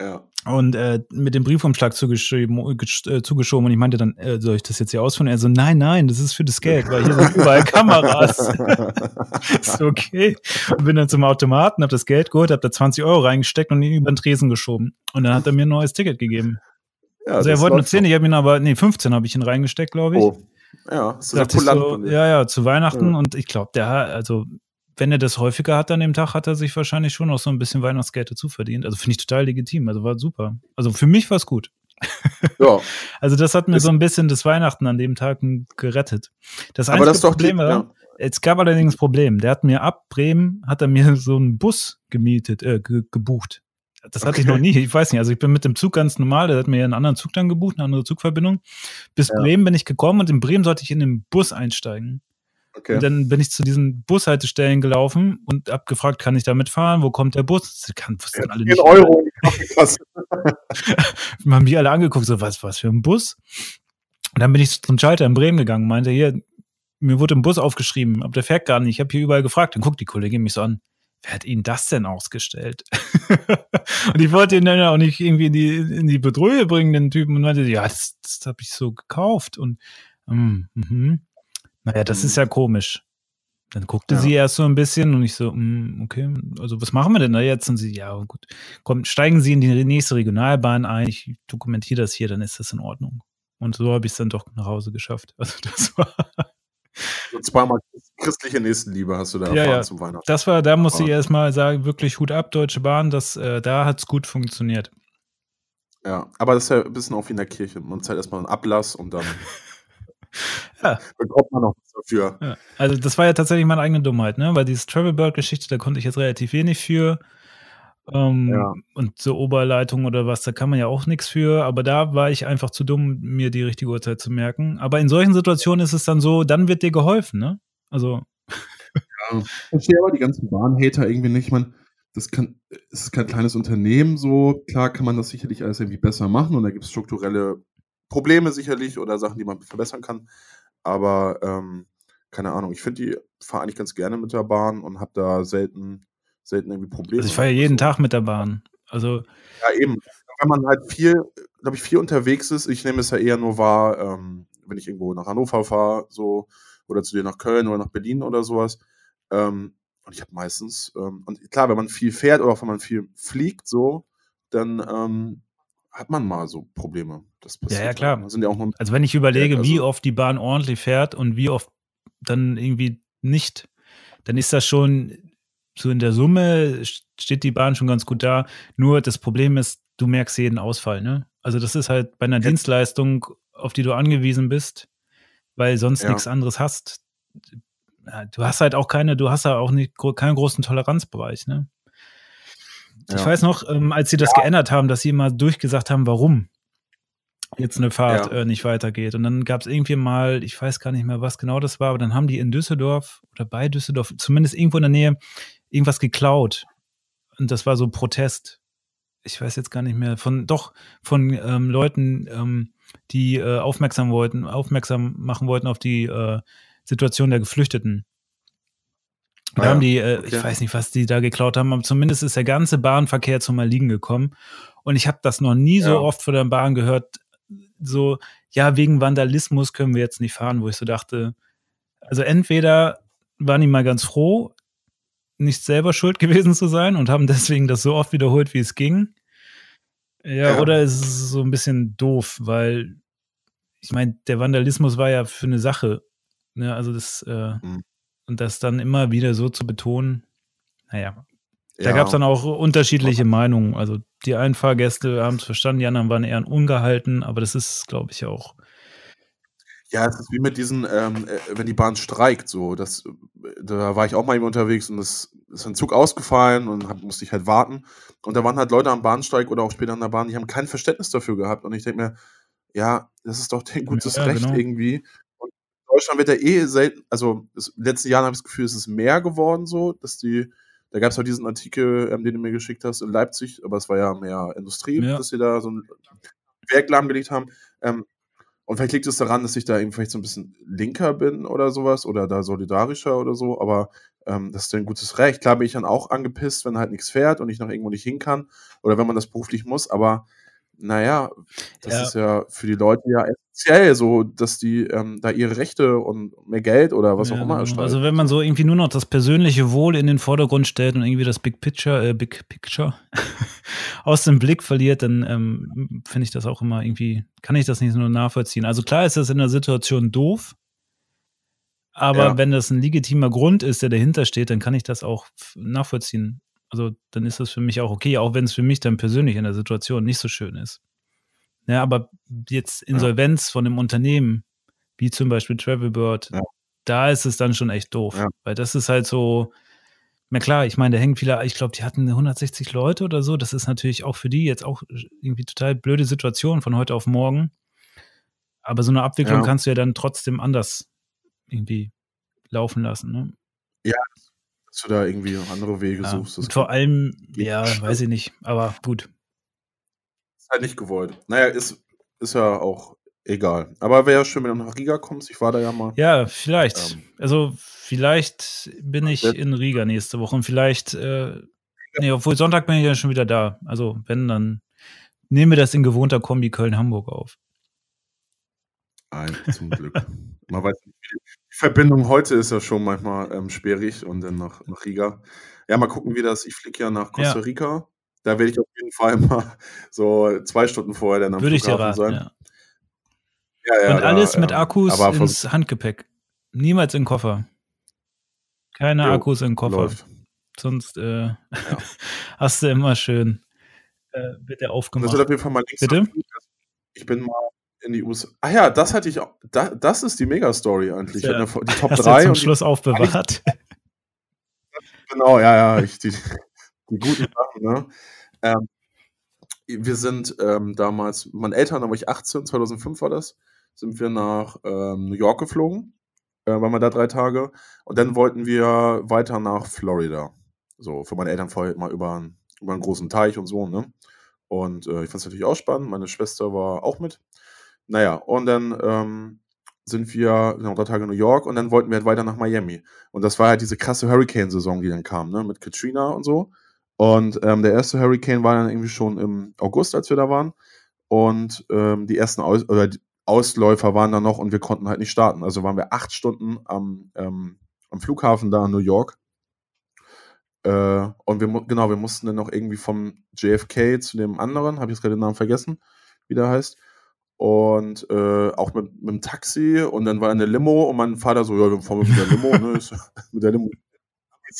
[SPEAKER 1] Ja.
[SPEAKER 2] Und äh, mit dem Briefumschlag zugeschrieben, äh, zugeschoben und ich meinte dann, äh, soll ich das jetzt hier ausführen? Er so, nein, nein, das ist für das Geld, weil hier sind überall Kameras. [LAUGHS] ist okay. Und bin dann zum Automaten, hab das Geld geholt, hab da 20 Euro reingesteckt und ihn über den Tresen geschoben. Und dann hat er mir ein neues Ticket gegeben. Ja, also er wollte nur 10, ich habe ihn aber, nee, 15 habe ich ihn reingesteckt, glaube ich. Oh.
[SPEAKER 1] Ja,
[SPEAKER 2] ist so, ja, ja, zu Weihnachten ja. und ich glaube, der, also wenn er das häufiger hat an dem Tag, hat er sich wahrscheinlich schon noch so ein bisschen Weihnachtsgeld dazu verdient. Also finde ich total legitim. Also war super. Also für mich war es gut. Ja. [LAUGHS] also das hat mir so ein bisschen das Weihnachten an dem Tag gerettet. Das einzige das Problem war, ja. es gab allerdings ein Problem. Der hat mir ab Bremen, hat er mir so einen Bus gemietet, äh, ge gebucht. Das hatte okay. ich noch nie. Ich weiß nicht. Also ich bin mit dem Zug ganz normal. Der hat mir einen anderen Zug dann gebucht, eine andere Zugverbindung. Bis ja. Bremen bin ich gekommen und in Bremen sollte ich in den Bus einsteigen. Okay. Und dann bin ich zu diesen Bushaltestellen gelaufen und hab gefragt, kann ich da mitfahren? Wo kommt der Bus? Das kann, wussten ja, alle nicht. Euro die. Man [LAUGHS] haben mich alle angeguckt, so was, was für ein Bus? Und dann bin ich zum Schalter in Bremen gegangen, meinte, hier, mir wurde ein Bus aufgeschrieben, aber der fährt gar nicht. Ich habe hier überall gefragt. Dann guckt die Kollegin mich so an. Wer hat Ihnen das denn ausgestellt? [LAUGHS] und ich wollte ihn dann auch nicht irgendwie in die, in die Bedrohung bringen, den Typen, und meinte, ja, das, das habe ich so gekauft. Und mm, mm, naja, das ist ja komisch. Dann guckte ja. sie erst so ein bisschen und ich so, mm, okay, also was machen wir denn da jetzt? Und sie, ja, gut, komm, steigen Sie in die nächste Regionalbahn ein, ich dokumentiere das hier, dann ist das in Ordnung. Und so habe ich es dann doch nach Hause geschafft. [LAUGHS] Also das war.
[SPEAKER 1] So zweimal christliche Nächstenliebe hast du da
[SPEAKER 2] ja, ja. zum Weihnachten. Das war, da muss ich erstmal sagen, wirklich Hut ab, Deutsche Bahn, das, äh, da hat es gut funktioniert.
[SPEAKER 1] Ja, aber das ist ja ein bisschen auch wie in der Kirche. Man zahlt erstmal einen Ablass und dann [LAUGHS] ja. bekommt man noch was dafür.
[SPEAKER 2] Ja. Also das war ja tatsächlich meine eigene Dummheit, ne? Weil diese Travelbird-Geschichte, da konnte ich jetzt relativ wenig für. Ähm, ja. Und so Oberleitung oder was, da kann man ja auch nichts für. Aber da war ich einfach zu dumm, mir die richtige Uhrzeit zu merken. Aber in solchen Situationen ist es dann so, dann wird dir geholfen, ne? Also.
[SPEAKER 1] Ja, ich verstehe aber die ganzen Bahnhater irgendwie nicht. Ich meine, das kann, es ist kein kleines Unternehmen so. Klar kann man das sicherlich alles irgendwie besser machen und da gibt es strukturelle Probleme sicherlich oder Sachen, die man verbessern kann. Aber ähm, keine Ahnung, ich finde die fahre eigentlich ganz gerne mit der Bahn und habe da selten, selten irgendwie Probleme.
[SPEAKER 2] Also ich fahre ja jeden Tag mit der Bahn. Also
[SPEAKER 1] ja, eben. Wenn man halt viel, glaube ich, viel unterwegs ist, ich nehme es ja eher nur wahr, ähm, wenn ich irgendwo nach Hannover fahre, so, oder zu dir nach Köln oder nach Berlin oder sowas. Ähm, und ich habe meistens, ähm, und klar, wenn man viel fährt oder auch wenn man viel fliegt, so, dann ähm, hat man mal so Probleme.
[SPEAKER 2] Das passiert. Ja, ja, klar. Halt. Sind ja also wenn ich überlege, also wie oft die Bahn ordentlich fährt und wie oft dann irgendwie nicht, dann ist das schon so in der Summe steht die Bahn schon ganz gut da. Nur das Problem ist, du merkst jeden Ausfall, ne? Also das ist halt bei einer ja. Dienstleistung, auf die du angewiesen bist, weil sonst ja. nichts anderes hast. Du hast halt auch keine, du hast ja auch nicht, keinen großen Toleranzbereich, ne? Ja. Ich weiß noch, ähm, als sie das ja. geändert haben, dass sie immer durchgesagt haben, warum jetzt eine Fahrt ja. äh, nicht weitergeht. Und dann gab es irgendwie mal, ich weiß gar nicht mehr, was genau das war, aber dann haben die in Düsseldorf oder bei Düsseldorf, zumindest irgendwo in der Nähe, irgendwas geklaut. Und das war so Protest. Ich weiß jetzt gar nicht mehr, von doch von ähm, Leuten, ähm, die äh, aufmerksam wollten, aufmerksam machen wollten auf die äh, Situation der Geflüchteten. Da ah, haben die, äh, okay. ich weiß nicht, was die da geklaut haben, aber zumindest ist der ganze Bahnverkehr zum Erliegen gekommen. Und ich habe das noch nie ja. so oft von der Bahn gehört, so, ja, wegen Vandalismus können wir jetzt nicht fahren, wo ich so dachte, also entweder waren die mal ganz froh, nicht selber schuld [LAUGHS] gewesen zu sein und haben deswegen das so oft wiederholt, wie es ging. Ja, ja. oder ist es so ein bisschen doof, weil ich meine, der Vandalismus war ja für eine Sache. Ne? Also das, äh, mhm. Und das dann immer wieder so zu betonen, naja. Da ja. gab es dann auch unterschiedliche Meinungen. Also die einen Fahrgäste haben es verstanden, die anderen waren eher ungehalten, aber das ist, glaube ich, auch.
[SPEAKER 1] Ja, es ist wie mit diesen, ähm, äh, wenn die Bahn streikt, so. Das, da war ich auch mal eben unterwegs und es ist ein Zug ausgefallen und hab, musste ich halt warten. Und da waren halt Leute am Bahnsteig oder auch später an der Bahn, die haben kein Verständnis dafür gehabt. Und ich denke mir, ja, das ist doch dein gutes ja, Recht genau. irgendwie. Deutschland wird ja eh selten, also in den letzten Jahren habe ich das Gefühl, es ist mehr geworden so, dass die, da gab es auch diesen Artikel, ähm, den du mir geschickt hast, in Leipzig, aber es war ja mehr Industrie, ja. dass sie da so ein Werk lahmgelegt haben. Ähm, Und vielleicht liegt es daran, dass ich da eben vielleicht so ein bisschen linker bin oder sowas oder da solidarischer oder so, aber ähm, das ist ein gutes Recht. Klar bin ich dann auch angepisst, wenn halt nichts fährt und ich noch irgendwo nicht hin kann oder wenn man das beruflich muss, aber naja, das
[SPEAKER 2] Ja.
[SPEAKER 1] ist ja für die Leute ja essentiell, so dass die ähm, da ihre Rechte und mehr Geld oder was
[SPEAKER 2] Ja,
[SPEAKER 1] auch immer
[SPEAKER 2] genau.
[SPEAKER 1] erstreiten.
[SPEAKER 2] Also wenn man so irgendwie nur noch das persönliche Wohl in den Vordergrund stellt und irgendwie das Big Picture, äh, Big Picture [LAUGHS] aus dem Blick verliert, dann ähm, finde ich das auch immer irgendwie, kann ich das nicht nur nachvollziehen. Also klar ist das in der Situation doof, aber
[SPEAKER 1] Ja.
[SPEAKER 2] wenn das ein legitimer Grund ist, der dahinter steht, dann kann ich das auch nachvollziehen. Also dann ist das für mich auch okay, auch wenn es für mich dann persönlich in der Situation nicht so schön ist. Ja, aber jetzt Insolvenz von einem Unternehmen, wie zum Beispiel Travelbird,
[SPEAKER 1] Ja.
[SPEAKER 2] da ist es dann schon echt doof.
[SPEAKER 1] Ja.
[SPEAKER 2] Weil das ist halt so, na klar, ich meine, da hängen viele, ich glaube, die hatten 160 Leute oder so. Das ist natürlich auch für die jetzt auch irgendwie total blöde Situation von heute auf morgen. Aber so eine Abwicklung
[SPEAKER 1] Ja.
[SPEAKER 2] kannst du ja dann trotzdem anders irgendwie laufen lassen. Ne?
[SPEAKER 1] Dass du da irgendwie noch andere Wege
[SPEAKER 2] Ja.
[SPEAKER 1] suchst. Das
[SPEAKER 2] vor allem, ja,
[SPEAKER 1] bestimmt.
[SPEAKER 2] weiß ich nicht, aber gut.
[SPEAKER 1] ist halt nicht gewollt. Naja, ist, ist ja auch egal. Aber wäre ja schön, wenn du nach Riga kommst. Ich war da ja mal.
[SPEAKER 2] Ja, vielleicht.
[SPEAKER 1] Ähm.
[SPEAKER 2] also vielleicht bin ich in Riga nächste Woche und vielleicht, äh, nee, obwohl Sonntag bin ich ja schon wieder da. Also wenn, dann nehmen wir das in gewohnter Kombi Köln-Hamburg auf.
[SPEAKER 1] Nein, zum Glück. [LAUGHS] Man weiß nicht, die Verbindung heute ist ja schon manchmal ähm, sperrig und dann nach, nach Riga. Ja, mal gucken, wie das. Ich fliege ja nach Costa
[SPEAKER 2] Ja.
[SPEAKER 1] Rica. Da werde ich auf jeden Fall mal [LAUGHS] so zwei Stunden vorher dann am
[SPEAKER 2] Würde ich dir
[SPEAKER 1] Flughafen
[SPEAKER 2] raten,
[SPEAKER 1] sein.
[SPEAKER 2] ja.
[SPEAKER 1] Ja, ja,
[SPEAKER 2] und
[SPEAKER 1] da,
[SPEAKER 2] alles mit
[SPEAKER 1] ähm,
[SPEAKER 2] Akkus
[SPEAKER 1] aber
[SPEAKER 2] ins Handgepäck. Niemals in Koffer. Keine
[SPEAKER 1] Jo,
[SPEAKER 2] Akkus in Koffer.
[SPEAKER 1] läuft.
[SPEAKER 2] Sonst äh, [LAUGHS] hast du immer schön äh, wird der
[SPEAKER 1] Das
[SPEAKER 2] aufgemacht.
[SPEAKER 1] wird auf jeden Fall mal links.
[SPEAKER 2] Bitte?
[SPEAKER 1] Ich bin mal in die USA. Ah ja, das hatte ich auch. Da, das ist die Mega-Story eigentlich. Ich
[SPEAKER 2] Ja.
[SPEAKER 1] die [LAUGHS] Top
[SPEAKER 2] Hast du
[SPEAKER 1] 3
[SPEAKER 2] zum Schluss aufbewahrt. [LAUGHS]
[SPEAKER 1] Genau, ja, ja, ich, die, die guten Sachen, ne? Ähm, wir sind ähm, damals, mit meinen Eltern, da war ich 18, 2005 war das, sind wir nach ähm, New York geflogen, äh, waren wir da drei Tage und dann wollten wir weiter nach Florida. So, für meine Eltern vorher mal über, einen- über einen großen Teich und so, ne? Und äh, ich fand es natürlich auch spannend, meine Schwester war auch mit. Naja, und dann ähm, sind wir genau drei Tage in New York und dann wollten wir halt weiter nach Miami. Und das war halt diese krasse Hurricane-Saison, die dann kam, ne, mit Katrina und so. Und ähm, der erste Hurricane war dann irgendwie schon im August, als wir da waren. Und ähm, die ersten Aus oder die Ausläufer waren dann noch und wir konnten halt nicht starten. Also waren wir acht Stunden am, ähm, am Flughafen da in New York. Äh, und wir, genau, wir mussten dann noch irgendwie vom JFK zu dem anderen, habe ich jetzt gerade den Namen vergessen, wie der heißt. Und äh, auch mit, mit dem Taxi und dann war eine Limo und mein Vater so, ja, wir fahren mit der Limo, ne? [LAUGHS] Mit der Limo.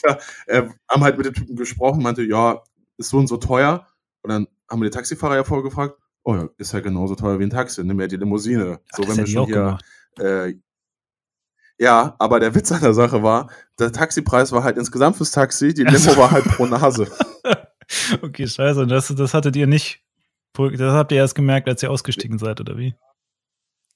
[SPEAKER 1] Ja, äh, haben halt mit dem Typen gesprochen, meinte, ja, ist so und so teuer. Und dann haben wir den Taxifahrer ja vorher gefragt, oh ja, ist ja genauso teuer wie ein Taxi, nimm ja die Limousine.
[SPEAKER 2] Ach,
[SPEAKER 1] So, wenn wir schon hier äh, ja, aber der Witz an der Sache war, der Taxipreis war halt insgesamt fürs Taxi, die Limo war halt pro Nase. [LAUGHS]
[SPEAKER 2] Okay, scheiße. Das, das hattet ihr nicht. Das habt ihr erst gemerkt, als ihr ausgestiegen seid, oder wie?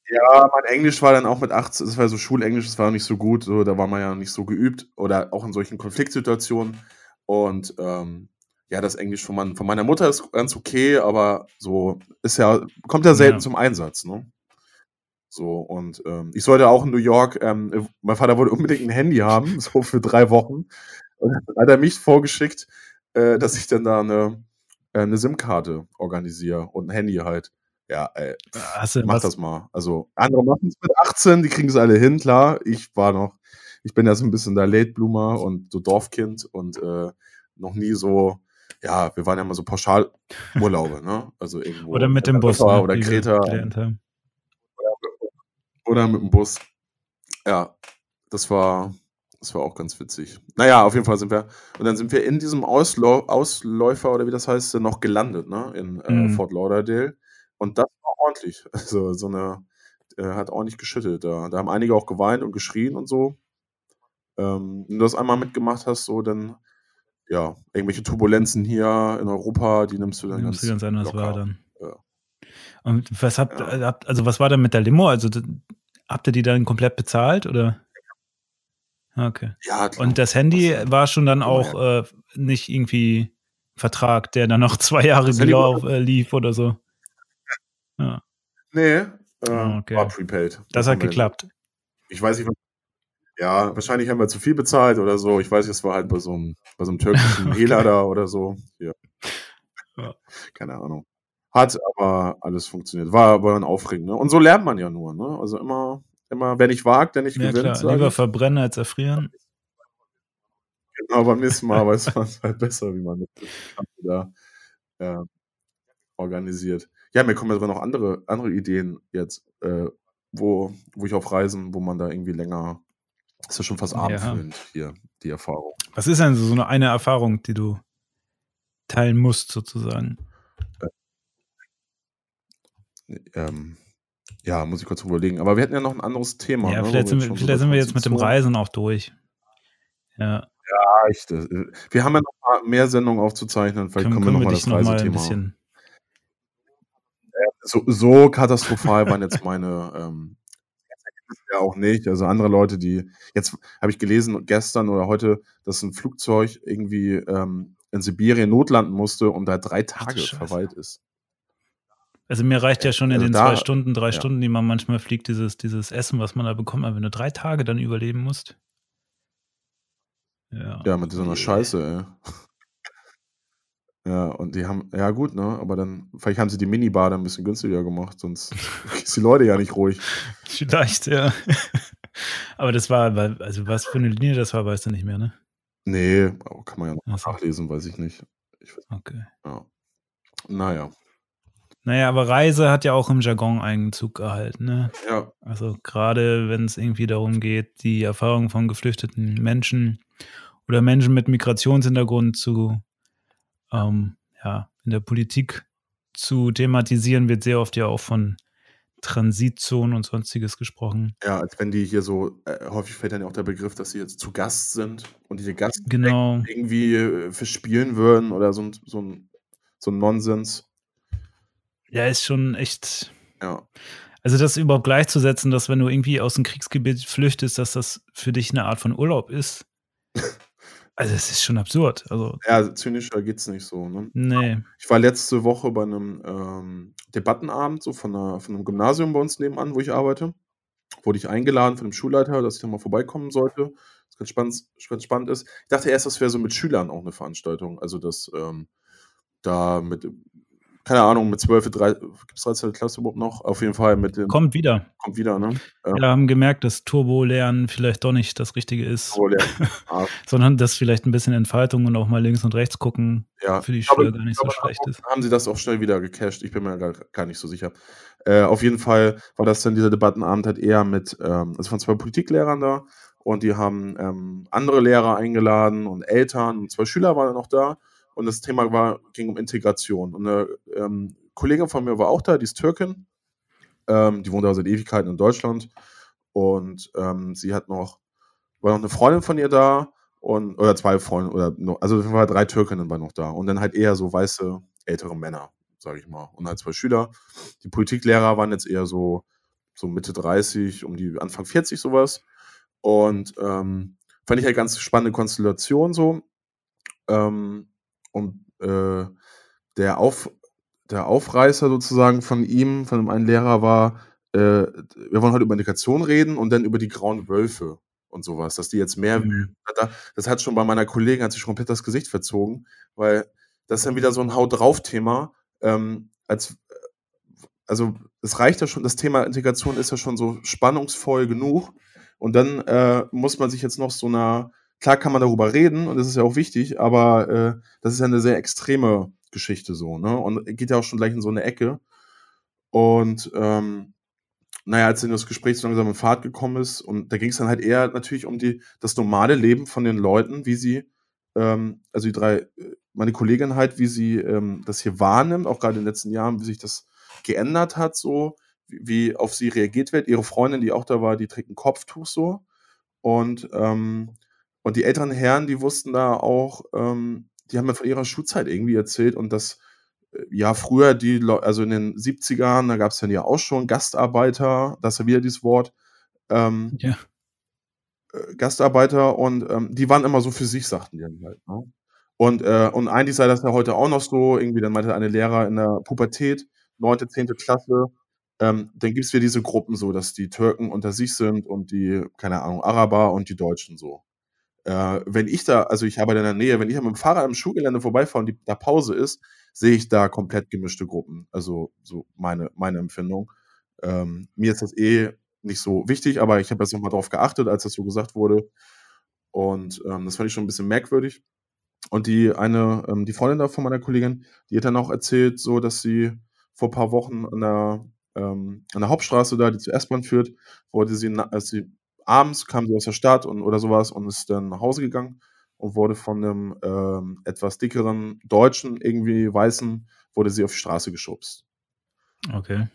[SPEAKER 1] Ja, mein Englisch war dann auch mit 18, das war so Schulenglisch, das war nicht so gut, so, da war man ja nicht so geübt oder auch in solchen Konfliktsituationen. Und ähm, ja, das Englisch von, mein, von meiner Mutter ist ganz okay, aber so ist ja, kommt ja selten
[SPEAKER 2] Ja.
[SPEAKER 1] zum Einsatz, ne? So, und ähm, ich sollte auch in New York, ähm, mein Vater wollte unbedingt ein Handy haben, [LAUGHS] so für drei Wochen. Und dann hat er mich vorgeschickt, äh, dass ich dann da eine, äh, eine SIM-Karte organisiere und ein Handy halt. Ja, ey,
[SPEAKER 2] Hast du
[SPEAKER 1] mach
[SPEAKER 2] was,
[SPEAKER 1] das mal. Also andere machen es mit 18, die kriegen es alle hin, klar. Ich war noch, ich bin ja so ein bisschen der Late Bloomer und so Dorfkind und äh, noch nie so, ja, wir waren ja immer so Pauschalurlaube, ne? Also irgendwo.
[SPEAKER 2] oder mit dem Bus. Ne,
[SPEAKER 1] Oder Kreta
[SPEAKER 2] haben.
[SPEAKER 1] oder mit dem Bus. Ja, das war, das war auch ganz witzig. Naja, auf jeden Fall sind wir, und dann sind wir in diesem Auslau Ausläufer oder wie das heißt, noch gelandet, ne? In äh,
[SPEAKER 2] Mhm.
[SPEAKER 1] Fort Lauderdale. Und das war ordentlich. [LAUGHS] Also so eine, äh, hat ordentlich geschüttelt. Da, da haben einige auch geweint und geschrien und so. Ähm, wenn du das einmal mitgemacht hast, so dann, ja, irgendwelche Turbulenzen hier in Europa, die nimmst du dann
[SPEAKER 2] Nimmst
[SPEAKER 1] ganz,
[SPEAKER 2] du ganz anders
[SPEAKER 1] locker.
[SPEAKER 2] wahr dann.
[SPEAKER 1] Ja.
[SPEAKER 2] Und was habt,
[SPEAKER 1] Ja.
[SPEAKER 2] äh, habt, also was war denn mit der Limo? Also habt ihr die dann komplett bezahlt oder? Okay.
[SPEAKER 1] Ja, klar.
[SPEAKER 2] Und das Handy
[SPEAKER 1] Das-
[SPEAKER 2] war schon dann auch äh, nicht irgendwie Vertrag, der dann noch [LAUGHS] zwei Jahre gelau- äh, lief oder so. [LAUGHS] Ja.
[SPEAKER 1] Nee, äh,
[SPEAKER 2] Ah, okay.
[SPEAKER 1] war prepaid.
[SPEAKER 2] Das hat geklappt.
[SPEAKER 1] Ich weiß nicht, was- ja, wahrscheinlich haben wir zu viel bezahlt oder so. Ich weiß, es war halt bei so einem, bei so einem türkischen [LAUGHS]
[SPEAKER 2] Okay.
[SPEAKER 1] Hehler da oder so. Ja.
[SPEAKER 2] Ja.
[SPEAKER 1] Keine Ahnung. Hat aber alles funktioniert. War, war dann aufregend. Ne? Und so lernt man ja nur. Ne? Also immer, immer, wer nicht wagt, der nicht
[SPEAKER 2] Ja,
[SPEAKER 1] gewinnt.
[SPEAKER 2] klar. Lieber verbrennen als erfrieren.
[SPEAKER 1] Genau, beim nächsten Mal weiß man es [LAUGHS] halt besser, wie man das da äh, organisiert. Ja, mir kommen aber noch andere, andere Ideen jetzt, äh, wo, wo ich auf Reisen, wo man da irgendwie länger, ist ja schon fast
[SPEAKER 2] Ja.
[SPEAKER 1] abendfüllend hier, die Erfahrung.
[SPEAKER 2] Was ist denn so eine, eine Erfahrung, die du teilen musst, sozusagen?
[SPEAKER 1] Ähm, ja, muss ich kurz überlegen. Aber wir hatten ja noch ein anderes Thema.
[SPEAKER 2] ja,
[SPEAKER 1] ne,
[SPEAKER 2] vielleicht sind, wir,
[SPEAKER 1] so
[SPEAKER 2] vielleicht
[SPEAKER 1] bei
[SPEAKER 2] sind wir jetzt mit dem Reisen auch durch. Ja,
[SPEAKER 1] Reicht es. Wir haben ja noch mehr Sendungen aufzuzeichnen. Vielleicht
[SPEAKER 2] können,
[SPEAKER 1] können, wir nochmal das
[SPEAKER 2] noch mal ein
[SPEAKER 1] Reisethema.
[SPEAKER 2] bisschen.
[SPEAKER 1] so, so katastrophal waren jetzt meine [LAUGHS] ähm, ja auch nicht. Also andere Leute, die jetzt habe ich gelesen gestern oder heute, dass ein Flugzeug irgendwie ähm, in Sibirien notlanden musste und da drei Tage verweilt ist.
[SPEAKER 2] Also mir reicht ja schon in
[SPEAKER 1] Also
[SPEAKER 2] den
[SPEAKER 1] da-
[SPEAKER 2] zwei Stunden, drei
[SPEAKER 1] ja.
[SPEAKER 2] Stunden, die man manchmal fliegt, dieses, dieses Essen, was man da bekommt, aber wenn du drei Tage dann überleben musst. Ja.
[SPEAKER 1] Ja, mit so einer. Scheiße, ey. Ja, und die haben, ja gut, ne? Aber dann, vielleicht haben sie die Minibar dann ein bisschen günstiger gemacht, sonst [LAUGHS] ist die Leute ja nicht ruhig.
[SPEAKER 2] Vielleicht, ja. [LAUGHS] aber das war, also was für eine Linie das war, weißt du nicht mehr, ne?
[SPEAKER 1] Nee, kann man ja noch
[SPEAKER 2] so.
[SPEAKER 1] nachlesen, weiß ich nicht. Ich weiß,
[SPEAKER 2] Okay.
[SPEAKER 1] ja. Naja,
[SPEAKER 2] Naja, aber Reise hat ja auch im Jargon Einzug gehalten, ne?
[SPEAKER 1] ja,
[SPEAKER 2] Also gerade wenn es irgendwie darum geht, die Erfahrung von geflüchteten Menschen oder Menschen mit Migrationshintergrund zu ähm, ja, in der Politik zu thematisieren, wird sehr oft ja auch von Transitzonen und sonstiges gesprochen.
[SPEAKER 1] ja, als wenn die hier so, äh, häufig fällt dann ja auch der Begriff, dass sie jetzt zu Gast sind und diese Gast
[SPEAKER 2] Genau.
[SPEAKER 1] irgendwie äh, verspielen würden oder so so so ein Nonsens.
[SPEAKER 2] Ja, ist schon echt.
[SPEAKER 1] Ja,
[SPEAKER 2] Also das überhaupt gleichzusetzen, dass wenn du irgendwie aus dem Kriegsgebiet flüchtest, dass das für dich eine Art von Urlaub ist. [LAUGHS] Also es ist schon absurd. Also,
[SPEAKER 1] ja zynischer geht's nicht so, ne?
[SPEAKER 2] nee.
[SPEAKER 1] Ich war letzte Woche bei einem ähm, Debattenabend so von, einer, von einem Gymnasium bei uns nebenan, wo ich arbeite. Wurde ich eingeladen von dem Schulleiter, dass ich da mal vorbeikommen sollte. Was ganz spannend, ganz spannend ist. Ich dachte erst, das wäre so mit Schülern auch eine Veranstaltung. Also, dass ähm, da mit, keine Ahnung, mit 12, 13, gibt es 13. Klasse überhaupt noch? Auf jeden Fall mit dem,
[SPEAKER 2] Kommt wieder.
[SPEAKER 1] kommt wieder, ne? Ja.
[SPEAKER 2] Wir haben gemerkt, dass Turbo-Lernen vielleicht doch nicht das Richtige ist,
[SPEAKER 1] der, [LAUGHS] ah,
[SPEAKER 2] sondern dass vielleicht ein bisschen Entfaltung und auch mal links und rechts gucken
[SPEAKER 1] ja.
[SPEAKER 2] für die
[SPEAKER 1] glaube,
[SPEAKER 2] Schüler gar nicht so schlecht ist.
[SPEAKER 1] haben sie das auch schnell wieder gecached. Ich bin mir gar, gar nicht so sicher. Äh, auf jeden Fall war das dann dieser Debattenabend halt eher mit, ähm, also von zwei Politiklehrern da und die haben ähm, andere Lehrer eingeladen und Eltern und zwei Schüler waren dann auch da und das Thema war, ging um Integration. Und eine ähm, Kollegin von mir war auch da, die ist Türkin, ähm, die wohnt da seit Ewigkeiten in Deutschland und ähm, sie hat noch, war noch eine Freundin von ihr da und, oder zwei Freunde, oder also waren drei Türkinnen waren noch da und dann halt eher so weiße, ältere Männer, sage ich mal. Und halt zwei Schüler. Die Politiklehrer waren jetzt eher so, so Mitte 30, um die Anfang 40 sowas. Und ähm, fand ich halt ganz spannende Konstellation so. Ähm, und äh, der, Auf, der Aufreißer sozusagen von ihm, von dem einen Lehrer war, äh, wir wollen heute über Integration reden und dann über die grauen Wölfe und sowas, dass die jetzt mehr
[SPEAKER 2] Mhm.
[SPEAKER 1] da, das hat schon bei meiner Kollegin, hat sich schon komplett das Gesicht verzogen, weil das ist dann wieder so ein Haut drauf Thema. Ähm, als, äh, also es reicht ja schon, das Thema Integration ist ja schon so spannungsvoll genug. Und dann äh, muss man sich jetzt noch so einer, klar kann man darüber reden und das ist ja auch wichtig, aber äh, das ist ja eine sehr extreme Geschichte so, ne? Und geht ja auch schon gleich in so eine Ecke. Und ähm, naja, als dann das Gespräch so langsam in Fahrt gekommen ist, und da ging es dann halt eher natürlich um die, das normale Leben von den Leuten, wie sie, ähm, also die drei, äh, meine Kollegin halt, wie sie ähm, das hier wahrnimmt, auch gerade in den letzten Jahren, wie sich das geändert hat, so, wie, wie auf sie reagiert wird. Ihre Freundin, die auch da war, die trägt ein Kopftuch so. Und, ähm, und die älteren Herren, die wussten da auch, ähm, die haben mir von ihrer Schulzeit irgendwie erzählt und das, äh, ja, früher die, also in den 70ern, da gab es dann ja auch schon Gastarbeiter, das ist ja wieder dieses Wort, ähm,
[SPEAKER 2] Ja.
[SPEAKER 1] äh, Gastarbeiter und ähm, die waren immer so für sich, sagten die dann halt. Ne? Und, äh, und eigentlich sei das ja heute auch noch so, irgendwie, dann meinte eine Lehrer in der Pubertät, neunte, zehnte Klasse, ähm, dann gibt es wieder diese Gruppen so, dass die Türken unter sich sind und die, keine Ahnung, Araber und die Deutschen so. Äh, wenn ich da, also ich arbeite in der Nähe, wenn ich mit dem Fahrrad am Schulgelände vorbeifahre und die, da Pause ist, sehe ich da komplett gemischte Gruppen. Also so meine, meine Empfindung. Ähm, mir ist das eh nicht so wichtig, aber ich habe jetzt nochmal drauf geachtet, als das so gesagt wurde. Und ähm, das fand ich schon ein bisschen merkwürdig. Und die eine, ähm, die Freundin da von meiner Kollegin, die hat dann auch erzählt, so dass sie vor ein paar Wochen an der, ähm, an der Hauptstraße da, die zur S-Bahn führt, wollte sie, sie abends kam sie aus der Stadt und, oder sowas und ist dann nach Hause gegangen und wurde von einem ähm, etwas dickeren Deutschen, irgendwie Weißen, wurde sie auf die Straße geschubst.
[SPEAKER 2] Okay.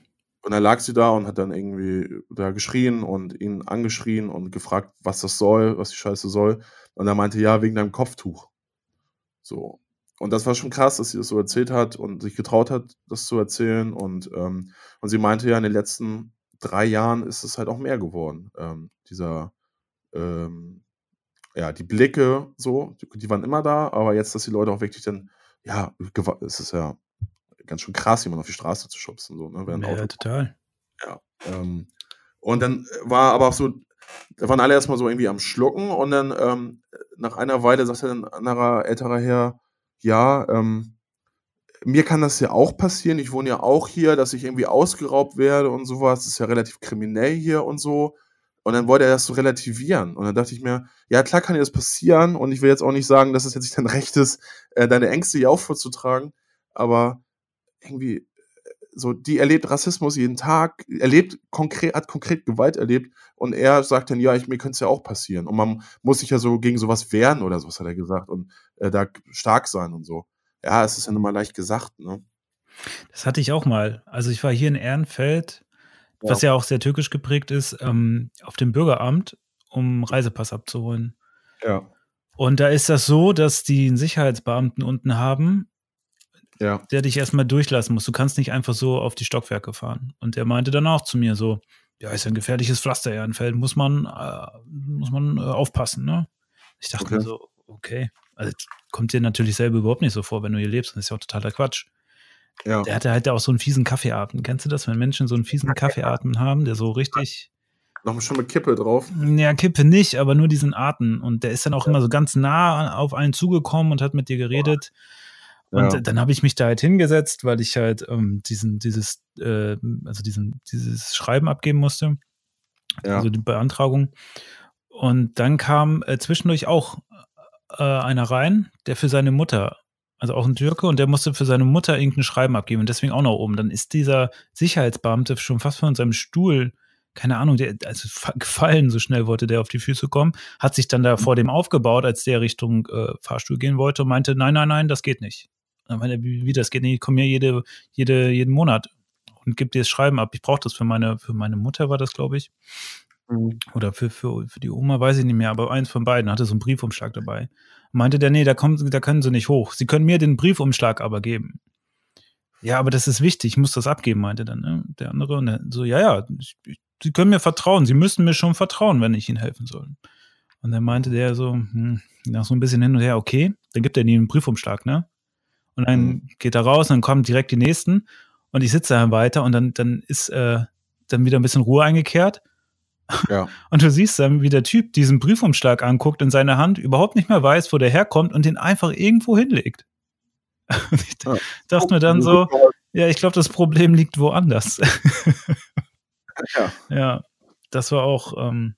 [SPEAKER 1] Und dann lag sie da und hat dann irgendwie da geschrien und ihn angeschrien und gefragt, was das soll, was die Scheiße soll. Und er meinte, ja, wegen deinem Kopftuch. So. Und das war schon krass, dass sie das so erzählt hat und sich getraut hat, das zu erzählen. Und, ähm, und sie meinte ja, in den letzten drei Jahren ist es halt auch mehr geworden. Ähm, dieser, ähm, ja, die Blicke so, die, die, waren immer da, aber jetzt, dass die Leute auch wirklich dann, ja, es ist ja ganz schön krass, jemanden auf die Straße zu schubsen. So, ne,
[SPEAKER 2] ja, Auto total.
[SPEAKER 1] Ja. Ähm, und dann war aber auch so, da waren alle erstmal so irgendwie am Schlucken und dann ähm, nach einer Weile sagt ein anderer älterer Herr, ja, ähm, mir kann das ja auch passieren. Ich wohne ja auch hier, dass ich irgendwie ausgeraubt werde und sowas. Das ist ja relativ kriminell hier und so. Und dann wollte er das so relativieren. Und dann dachte ich mir, ja, klar kann dir das passieren. Und ich will jetzt auch nicht sagen, dass es jetzt nicht dein [LAUGHS] Recht ist, äh, deine Ängste hier auch vorzutragen. Aber irgendwie, so, die erlebt Rassismus jeden Tag, erlebt konkret, hat konkret Gewalt erlebt. Und er sagt dann, ja, ich, mir könnte es ja auch passieren. Und man muss sich ja so gegen sowas wehren oder sowas, hat er gesagt. Und äh, da stark sein und so ja, es ist ja nun mal leicht gesagt, ne?
[SPEAKER 2] Das hatte ich auch mal. Also ich war hier in Ehrenfeld, ja. was ja auch sehr türkisch geprägt ist, ähm, auf dem Bürgeramt, um Reisepass abzuholen.
[SPEAKER 1] Ja.
[SPEAKER 2] Und da ist das so, dass die einen Sicherheitsbeamten unten haben,
[SPEAKER 1] ja.
[SPEAKER 2] der dich erstmal durchlassen muss. Du kannst nicht einfach so auf die Stockwerke fahren. Und der meinte dann auch zu mir so, ja, ist ein gefährliches Pflaster, Ehrenfeld, muss man, äh, muss man äh, aufpassen, ne? Ich dachte okay. mir so, okay. Also kommt dir natürlich selber überhaupt nicht so vor, wenn du hier lebst. Das ist ja auch totaler Quatsch. Ja. Der hatte halt auch so einen fiesen Kaffeeatmen. Kennst du das, wenn Menschen so einen fiesen Kaffeeatmen haben, der so richtig.
[SPEAKER 1] Noch schon mit Kippe drauf?
[SPEAKER 2] Ja, Kippe nicht, aber nur diesen Atem. Und der ist dann auch ja. immer so ganz nah auf einen zugekommen und hat mit dir geredet. Boah. Und ja. dann habe ich mich da halt hingesetzt, weil ich halt ähm, diesen, dieses, äh, also diesen, dieses Schreiben abgeben musste. Ja. Also die Beantragung. Und dann kam äh, zwischendurch auch äh, einer rein, der für seine Mutter, also auch ein Türke, und der musste für seine Mutter irgendein Schreiben abgeben und deswegen auch noch oben. Dann ist dieser Sicherheitsbeamte schon fast von seinem Stuhl, keine Ahnung, der, also gefallen, so schnell wollte der auf die Füße kommen, hat sich dann da vor dem aufgebaut, als der Richtung äh, Fahrstuhl gehen wollte und meinte, nein, nein, nein, das geht nicht. Dann meinte wie, wie das geht nicht? Ich komme hier jede, jede, jeden Monat und gib dir das Schreiben ab. Ich brauche das für meine, für meine Mutter, war das, glaube ich. Mhm. Oder für, für, für die Oma weiß ich nicht mehr, aber eins von beiden hatte so einen Briefumschlag dabei. Meinte der, nee, da, kommen, da können sie nicht hoch. Sie können mir den Briefumschlag aber geben. Ja, aber das ist wichtig, ich muss das abgeben, meinte dann ne? der andere. Und der, so, ja, ja, ich, Sie können mir vertrauen, Sie müssen mir schon vertrauen, wenn ich Ihnen helfen soll. Und dann meinte der so, hm, nach so ein bisschen hin und her, okay, dann gibt er ihnen einen Briefumschlag, ne? Und dann mhm. geht er raus und dann kommen direkt die nächsten und ich sitze dann weiter und dann, dann ist äh, dann wieder ein bisschen Ruhe eingekehrt
[SPEAKER 1] ja.
[SPEAKER 2] Und du siehst dann, wie der Typ diesen Briefumschlag anguckt in seiner Hand, überhaupt nicht mehr weiß, wo der herkommt und den einfach irgendwo hinlegt. [LAUGHS] ich ja. dachte mir dann so, ja, ich glaube, das Problem liegt woanders. [LAUGHS]
[SPEAKER 1] ja.
[SPEAKER 2] Ja, das war auch. Ähm,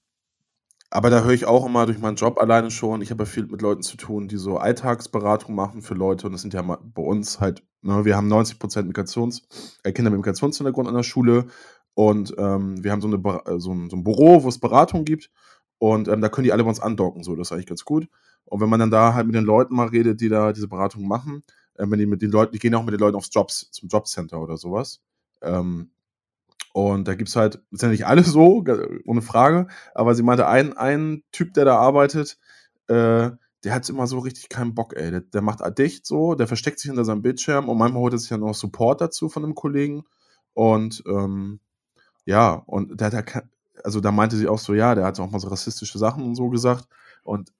[SPEAKER 1] aber da höre ich auch immer durch meinen Job alleine schon. Ich habe ja viel mit Leuten zu tun, die so Alltagsberatung machen für Leute. Und das sind ja bei uns halt, ne, wir haben 90 Prozent Migrations, äh, Kinder mit Migrationshintergrund an der Schule. Und ähm, wir haben so, eine, äh, so, ein, so ein Büro, wo es Beratung gibt. Und ähm, da können die alle bei uns andocken. So, das ist eigentlich ganz gut. Und wenn man dann da halt mit den Leuten mal redet, die da diese Beratung machen, äh, wenn die mit den Leuten, die gehen auch mit den Leuten aufs Jobs, zum Jobcenter oder sowas. Ähm, und da gibt es halt, sind ja nicht alle so, [LAUGHS] ohne Frage, aber sie meinte, ein, ein Typ, der da arbeitet, äh, der hat immer so richtig keinen Bock, ey. Der, der macht dicht so, der versteckt sich hinter seinem Bildschirm und manchmal holt er sich ja noch Support dazu von einem Kollegen. Und ähm, ja, und der, der, also da meinte sie auch so, ja, der hat auch mal so rassistische Sachen und so gesagt. Und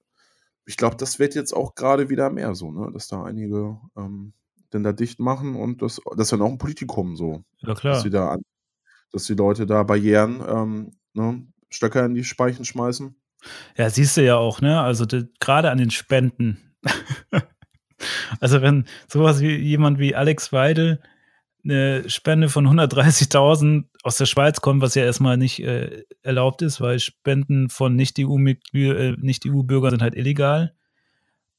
[SPEAKER 1] ich glaube, das wird jetzt auch gerade wieder mehr so, ne? dass da einige ähm, denn da dicht machen und das, das ist ja noch ein Politikum so.
[SPEAKER 2] Ja, klar.
[SPEAKER 1] Dass sie da, dass die Leute da Barrieren, ähm, ne, Stöcker in die Speichen schmeißen.
[SPEAKER 2] Ja, siehst du ja auch, ne? Also gerade an den Spenden. [LAUGHS] also wenn sowas wie jemand wie Alex Weidel eine Spende von 130.000 aus der Schweiz kommt, was ja erstmal nicht äh, erlaubt ist, weil Spenden von Nicht-EU-Bürgern äh, nicht sind halt illegal,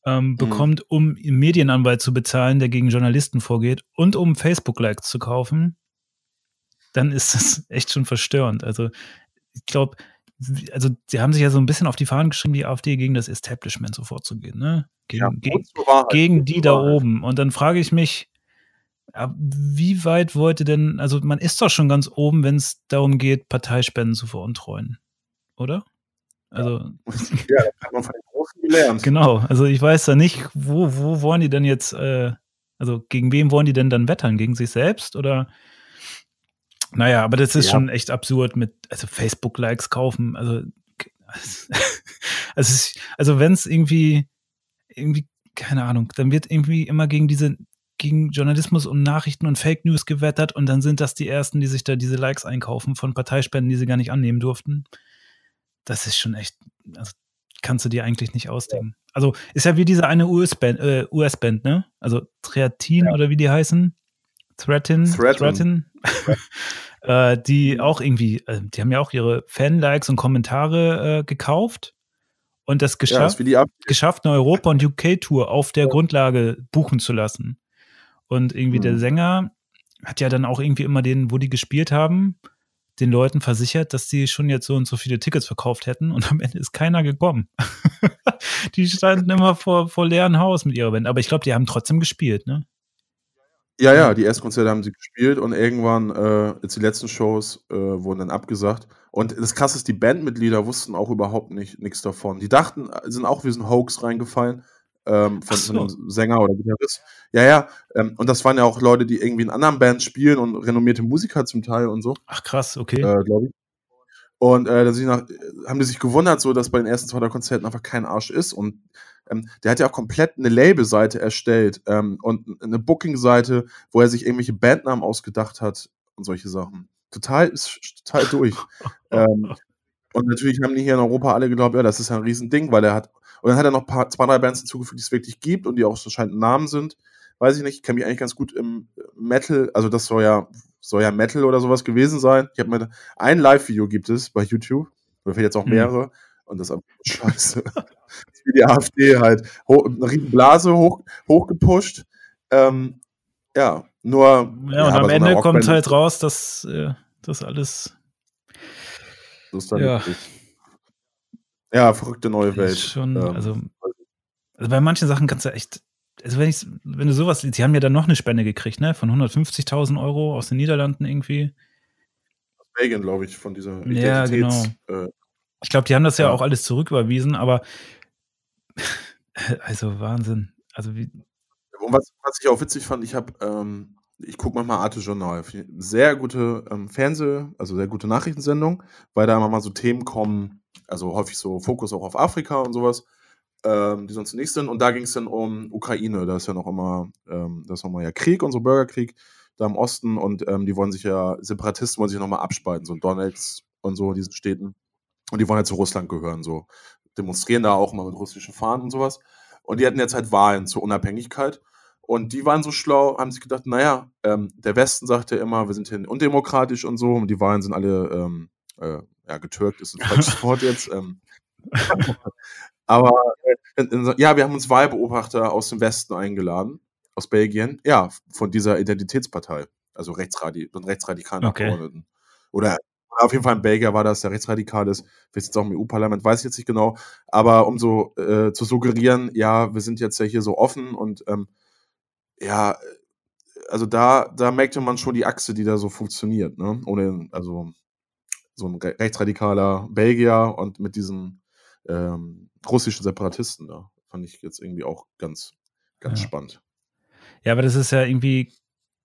[SPEAKER 2] ähm, mhm. bekommt, um einen Medienanwalt zu bezahlen, der gegen Journalisten vorgeht und um Facebook-Likes zu kaufen, dann ist das [LAUGHS] echt schon verstörend. Also ich glaube, also sie haben sich ja so ein bisschen auf die Fahnen geschrieben, die AfD gegen das Establishment so vorzugehen, ne? Gegen, ja, gegen, gegen die da oben. Und dann frage ich mich, wie weit wollte denn, also man ist doch schon ganz oben, wenn es darum geht, Parteispenden zu veruntreuen, oder? Also. [LAUGHS] Ja, das hat man von den Großen gelernt. Genau, also ich weiß da nicht, wo, wo wollen die denn jetzt, äh, also gegen wen wollen die denn dann wettern? Gegen sich selbst oder? Naja, aber das ist ja. schon echt absurd mit, also Facebook-Likes kaufen, also, [LAUGHS] also, also wenn es irgendwie, irgendwie, keine Ahnung, dann wird irgendwie immer gegen diese gegen Journalismus und Nachrichten und Fake News gewettert und dann sind das die ersten, die sich da diese Likes einkaufen von Parteispenden, die sie gar nicht annehmen durften. Das ist schon echt, also kannst du dir eigentlich nicht ausdenken. Also ist ja wie diese eine US-Band, äh, US ne? Also Treatin ja. oder wie die heißen. Threatin. Threatin. [LAUGHS] äh, die auch irgendwie, äh, die haben ja auch ihre Fan-Likes und Kommentare äh, gekauft und das geschafft, ja, das geschafft, eine Europa- und UK-Tour auf der ja. Grundlage buchen zu lassen. Und irgendwie mhm. der Sänger hat ja dann auch irgendwie immer den, wo die gespielt haben, den Leuten versichert, dass sie schon jetzt so und so viele Tickets verkauft hätten und am Ende ist keiner gekommen. [LAUGHS] die standen immer vor, vor leeren Haus mit ihrer Band. Aber ich glaube, die haben trotzdem gespielt, ne?
[SPEAKER 1] Ja, ja, die Erstkonzerte haben sie gespielt und irgendwann, äh, jetzt die letzten Shows, äh, wurden dann abgesagt. Und das Krasse ist, die Bandmitglieder wussten auch überhaupt nicht nichts davon. Die dachten, sind auch wie so ein Hoax reingefallen ähm, von, so. einem Sänger oder Gitarrist. Ja, ja. Ähm, und das waren ja auch Leute, die irgendwie in anderen Bands spielen und renommierte Musiker zum Teil und so.
[SPEAKER 2] Ach krass, okay.
[SPEAKER 1] Äh, Glaube ich. Und äh, nach, haben die sich gewundert, so dass bei den ersten zwei Konzerten einfach kein Arsch ist. Und ähm, der hat ja auch komplett eine Label-Seite erstellt ähm, und eine Booking-Seite, wo er sich irgendwelche Bandnamen ausgedacht hat und solche Sachen. Total, ist total durch. [LAUGHS] ähm, und natürlich haben die hier in Europa alle geglaubt, ja, das ist ja ein Riesending, weil er hat und dann hat er noch paar, zwei, drei Bands hinzugefügt, die es wirklich gibt und die auch so scheint Namen sind. Weiß ich nicht, ich kenne mich eigentlich ganz gut im Metal, also das soll ja, soll ja Metal oder sowas gewesen sein. Ich habe mir ein Live-Video gibt es bei YouTube, oder vielleicht jetzt auch hm. mehrere, mhm. und das ist scheiße. wie die AfD halt hoch, eine riesen Blase hoch, hochgepusht. Ähm, ja, nur.
[SPEAKER 2] Ja, und ja, am Ende so kommt halt raus, dass äh, das alles.
[SPEAKER 1] Das ist dann ja. Richtig. Ja, verrückte neue Welt.
[SPEAKER 2] Schon, ähm, also, also bei manchen Sachen kannst du echt, also wenn, ich, wenn du sowas, sie haben ja dann noch eine Spende gekriegt, ne? Von 150.000 Euro aus den Niederlanden irgendwie.
[SPEAKER 1] Aus Belgien, glaube ich, von dieser
[SPEAKER 2] Ja, genau. Äh, ich glaube, die haben das ja, ja auch alles zurücküberwiesen, aber [LAUGHS] also Wahnsinn. Also wie.
[SPEAKER 1] Und was, was ich auch witzig fand, ich habe, ähm, ich gucke manchmal Arte Journal. Sehr gute ähm, Fernseh-, also sehr gute Nachrichtensendung, weil da immer mal so Themen kommen, also häufig so Fokus auch auf Afrika und sowas, ähm, die sonst zunächst sind. Und da ging es dann um Ukraine. Da ist ja noch immer, ähm, das ist nochmal ja Krieg, unser Bürgerkrieg da im Osten. Und ähm, die wollen sich ja, Separatisten wollen sich nochmal abspalten, so Donetsk und so, in diesen Städten. Und die wollen halt zu Russland gehören, so. Demonstrieren da auch immer mit russischen Fahnen und sowas. Und die hatten jetzt halt Wahlen zur Unabhängigkeit. Und die waren so schlau, haben sich gedacht, naja, ähm, der Westen sagt ja immer, wir sind hier undemokratisch und so. Und die Wahlen sind alle ähm, äh, ja, getürkt ist ein falsches [LAUGHS] Wort jetzt. Ähm, aber äh, ja, wir haben uns Wahlbeobachter aus dem Westen eingeladen, aus Belgien, ja, von dieser Identitätspartei, also Rechtsradi rechtsradikalen okay. Abgeordneten. Oder auf jeden Fall ein Belgier war das, der rechtsradikal ist. Vielleicht jetzt auch im EU-Parlament, weiß ich jetzt nicht genau. Aber um so äh, zu suggerieren, ja, wir sind jetzt ja hier so offen und ähm, ja, also da, da merkte man schon die Achse, die da so funktioniert, ne? Ohne, also so ein rechtsradikaler Belgier und mit diesen ähm, russischen Separatisten da. Fand ich jetzt irgendwie auch ganz, ganz ja. spannend.
[SPEAKER 2] Ja, aber das ist ja irgendwie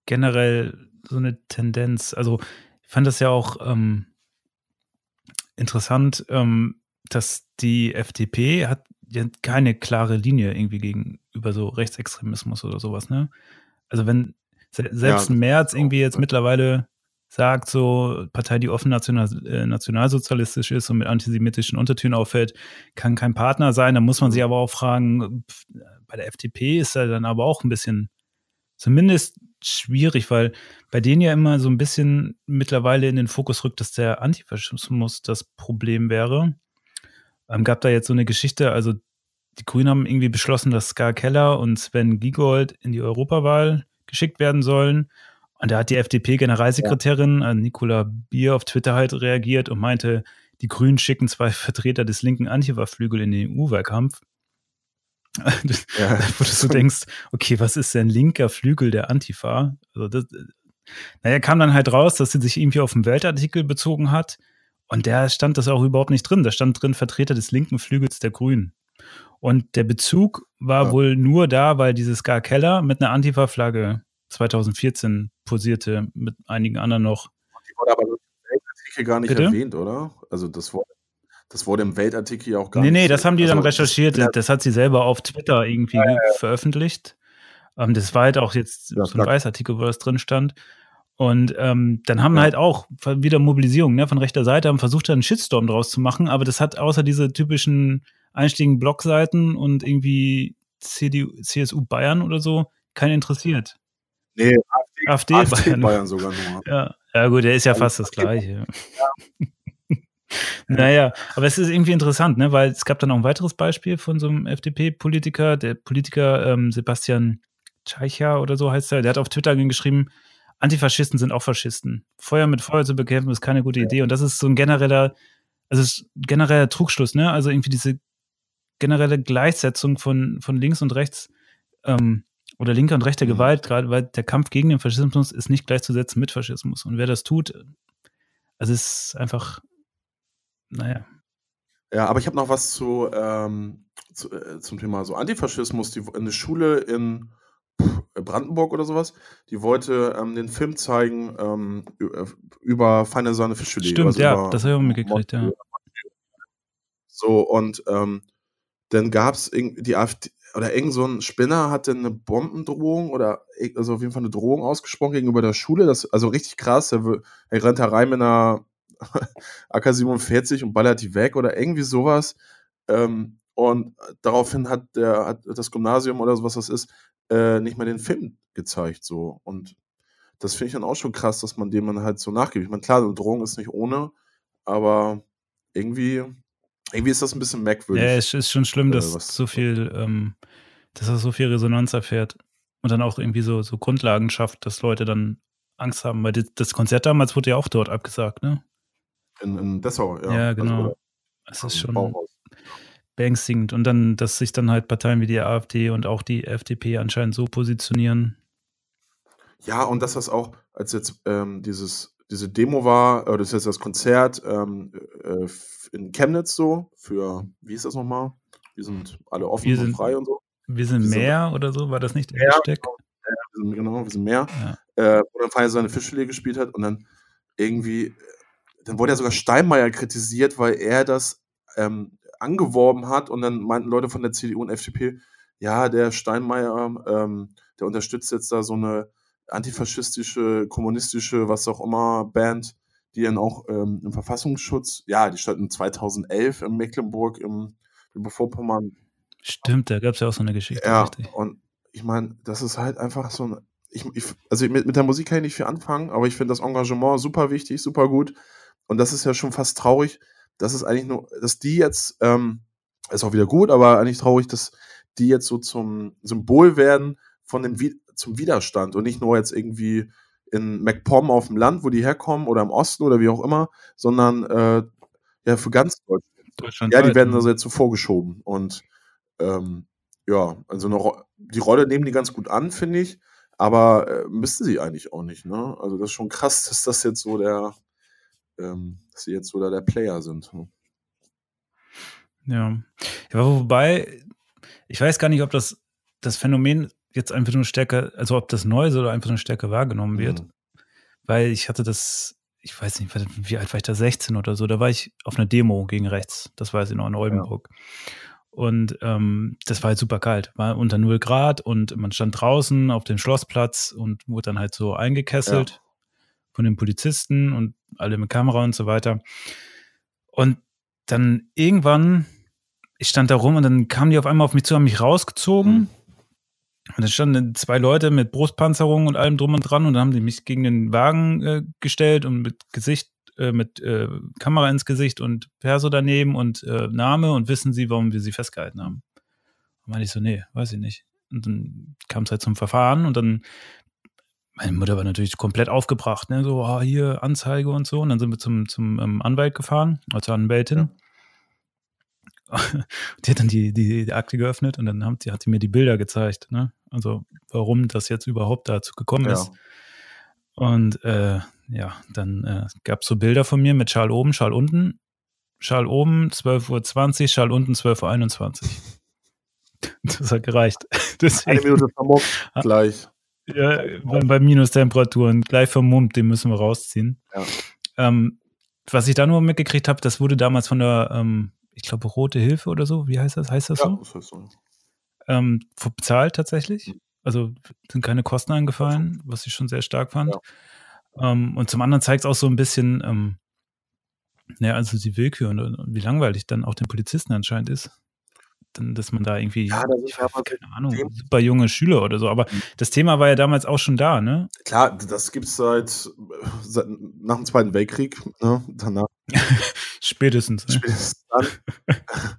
[SPEAKER 2] generell so eine Tendenz. Also ich fand das ja auch ähm, interessant, ähm, dass die FDP hat ja keine klare Linie irgendwie gegenüber so Rechtsextremismus oder sowas, ne? Also wenn selbst ja, März irgendwie jetzt mittlerweile sagt, so Partei, die offen national, äh, nationalsozialistisch ist und mit antisemitischen Untertönen auffällt, kann kein Partner sein. Da muss man sich aber auch fragen, bei der FDP ist er dann aber auch ein bisschen zumindest schwierig, weil bei denen ja immer so ein bisschen mittlerweile in den Fokus rückt, dass der Antifaschismus das Problem wäre. Ähm, gab da jetzt so eine Geschichte, also die Grünen haben irgendwie beschlossen, dass Ska Keller und Sven Giegold in die Europawahl geschickt werden sollen. Und da hat die FDP-Generalsekretärin ja. Äh, Nicola Bier auf Twitter halt reagiert und meinte, die Grünen schicken zwei [LAUGHS] Vertreter des linken Antifa-Flügel in den EU-Wahlkampf. [LAUGHS] Ja. Wo du so denkst, okay, was ist denn linker Flügel der Antifa? Also das, naja, kam dann halt raus, dass sie sich irgendwie auf einen Weltartikel bezogen hat. Und da stand das auch überhaupt nicht drin. Da stand drin Vertreter des linken Flügels der Grünen. Und der Bezug war ja. wohl nur da, weil dieses Gar Keller mit einer Antifa-Flagge 2014 posierte, mit einigen anderen noch. Die wurde aber im
[SPEAKER 1] Weltartikel gar nicht Bitte? erwähnt, oder? Also das wurde, das wurde im Weltartikel ja auch gar nee,
[SPEAKER 2] nicht. Nee, nee, das haben die also, dann recherchiert. Das, das, hat sie selber auf Twitter irgendwie ja, veröffentlicht. Ähm, das war halt auch jetzt so ein Weißartikel, wo das drin stand. Und ähm, dann haben ja. halt auch wieder Mobilisierung ne, von rechter Seite, haben versucht, da einen Shitstorm draus zu machen, aber das hat außer diese typischen einstiegen Blogseiten und irgendwie CDU, CSU Bayern oder so keinen interessiert.
[SPEAKER 1] Nee, AfD, AfD, AfD Bayern. Bayern. sogar nur. [LAUGHS]
[SPEAKER 2] Ja. ja, gut, der ist ja fast das Gleiche. Ja. [LAUGHS] naja, aber es ist irgendwie interessant, ne? weil es gab dann auch ein weiteres Beispiel von so einem FDP-Politiker, der Politiker ähm, Sebastian Tscheicher oder so heißt er, der hat auf Twitter geschrieben, Antifaschisten sind auch Faschisten. Feuer mit Feuer zu bekämpfen ist keine gute Idee. Und das ist so ein genereller, also genereller Trugschluss, ne? Also irgendwie diese generelle Gleichsetzung von, von links und rechts ähm, oder linker und rechter mhm. Gewalt, gerade weil der Kampf gegen den Faschismus ist nicht gleichzusetzen mit Faschismus. Und wer das tut, also ist einfach, naja.
[SPEAKER 1] Ja, aber ich habe noch was zu, ähm, zu äh, zum Thema so Antifaschismus. Die, eine Schule in Brandenburg oder sowas, die wollte ähm, den Film zeigen ähm, über feine Sahne Fischfilet.
[SPEAKER 2] Stimmt, also ja, das habe ich auch mitgekriegt, ja.
[SPEAKER 1] So, und ähm, dann gab es die AfD, oder irgend so ein Spinner hatte eine Bombendrohung oder also auf jeden Fall eine Drohung ausgesprochen gegenüber der Schule. Das, also richtig krass. Er, er rennt herein mit einer [LAUGHS] AK-47 und ballert die weg oder irgendwie sowas. Ähm, und daraufhin hat, der, hat das Gymnasium oder sowas das ist, äh, nicht mehr den Film gezeigt. So. Und das finde ich dann auch schon krass, dass man dem man halt so nachgibt. Ich meine, klar, eine Drohung ist nicht ohne, aber irgendwie irgendwie ist das ein bisschen merkwürdig.
[SPEAKER 2] Ja, es ist schon schlimm, dass äh, so viel, ähm, dass er so viel Resonanz erfährt und dann auch irgendwie so, so Grundlagen schafft, dass Leute dann Angst haben, weil das Konzert damals wurde ja auch dort abgesagt, ne?
[SPEAKER 1] In, in Dessau, ja.
[SPEAKER 2] Ja, also, genau. Also, es ist schon Bauhaus. beängstigend. Und dann, dass sich dann halt Parteien wie die AfD und auch die FDP anscheinend so positionieren.
[SPEAKER 1] Ja, und dass das auch, als jetzt ähm, dieses diese Demo war, äh, das ist jetzt das Konzert ähm, äh, in Chemnitz so, für, wie ist das nochmal? Wir sind alle offen
[SPEAKER 2] wir
[SPEAKER 1] und sind, frei und so.
[SPEAKER 2] Wir sind wir mehr sind, oder so, war das nicht der mehr, Hashtag?
[SPEAKER 1] Genau, ja, wir sind, genau, wir sind mehr. Ja. Äh, wo dann Feier seine Fischfilet gespielt hat und dann irgendwie, dann wurde ja sogar Steinmeier kritisiert, weil er das ähm, angeworben hat und dann meinten Leute von der CDU und FDP, ja, der Steinmeier, ähm, der unterstützt jetzt da so eine antifaschistische, kommunistische, was auch immer, Band, die dann auch ähm, im Verfassungsschutz, ja, die standen 2011 in Mecklenburg im Vorpommern.
[SPEAKER 2] Stimmt, da gab es ja auch so eine Geschichte.
[SPEAKER 1] Ja, richtig. und ich meine, das ist halt einfach so ein, ich, ich, also mit, mit der Musik kann ich nicht viel anfangen, aber ich finde das Engagement super wichtig, super gut. Und das ist ja schon fast traurig, dass es eigentlich nur, dass die jetzt, ähm, ist auch wieder gut, aber eigentlich traurig, dass die jetzt so zum Symbol werden von dem, zum Widerstand und nicht nur jetzt irgendwie in MacPom auf dem Land, wo die herkommen oder im Osten oder wie auch immer, sondern äh, ja für ganz Deutschland. Deutschland ja, die werden also jetzt so vorgeschoben und ähm, ja, also eine, die Rolle nehmen die ganz gut an, finde ich, aber äh, müssten sie eigentlich auch nicht. Ne? Also das ist schon krass, [LAUGHS] dass das jetzt so der, ähm, dass sie jetzt so da der Player sind. Ne?
[SPEAKER 2] Ja. ja, wobei ich weiß gar nicht, ob das das Phänomen jetzt einfach nur stärker, also ob das neu ist oder einfach nur stärker wahrgenommen wird. Mhm. Weil ich hatte das, ich weiß nicht, wie alt war ich da, 16 oder so, da war ich auf einer Demo gegen rechts, das weiß ich noch, in Oldenburg. Ja. Und ähm, das war halt super kalt, war unter 0 Grad und man stand draußen auf dem Schlossplatz und wurde dann halt so eingekesselt. Ja. von den Polizisten und alle mit Kamera und so weiter. Und dann irgendwann, ich stand da rum und dann kamen die auf einmal auf mich zu, haben mich rausgezogen. Mhm. Und dann standen zwei Leute mit Brustpanzerung und allem drum und dran und dann haben die mich gegen den Wagen äh, gestellt und mit Gesicht, äh, mit äh, Kamera ins Gesicht und Perso daneben und äh, Name und wissen sie, warum wir sie festgehalten haben. Und meinte ich so, nee, weiß ich nicht. Und dann kam es halt zum Verfahren und dann meine Mutter war natürlich komplett aufgebracht, ne? So, ah, hier Anzeige und so. Und dann sind wir zum, zum ähm, Anwalt gefahren, also Anwältin. Ja. Die hat dann die, die, die, Akte geöffnet und dann haben, die, hat sie mir die Bilder gezeigt, ne? Also warum das jetzt überhaupt dazu gekommen ja. ist. Und äh, ja, dann äh, gab es so Bilder von mir mit Schal oben, Schal unten. Schal oben 12.20 Uhr, Schal unten 12.21 Uhr. [LAUGHS] Das hat gereicht. [LAUGHS]
[SPEAKER 1] Deswegen, Eine Minute vermockt gleich.
[SPEAKER 2] Ja, bei, bei Minustemperaturen, gleich vom Mund, den müssen wir rausziehen. Ja. Ähm, was ich da nur mitgekriegt habe, das wurde damals von der, ähm, ich glaube, Rote Hilfe oder so, wie heißt das? Heißt das ja, so? Das heißt so. Ähm, bezahlt tatsächlich. Mhm. Also sind keine Kosten angefallen, was ich schon sehr stark fand. Ja. Ähm, und zum anderen zeigt es auch so ein bisschen, ähm, naja, also die Willkür und, und, wie langweilig dann auch den Polizisten anscheinend ist dann, dass man da irgendwie, ja, das ist aber keine Ahnung, super junge Schüler oder so. Aber mhm. das Thema war ja damals auch schon da, ne?
[SPEAKER 1] Klar, das gibt es seit, seit, nach dem Zweiten Weltkrieg, ne? Danach. [LAUGHS]
[SPEAKER 2] Spätestens.
[SPEAKER 1] Ne? Spätestens dann. [LAUGHS]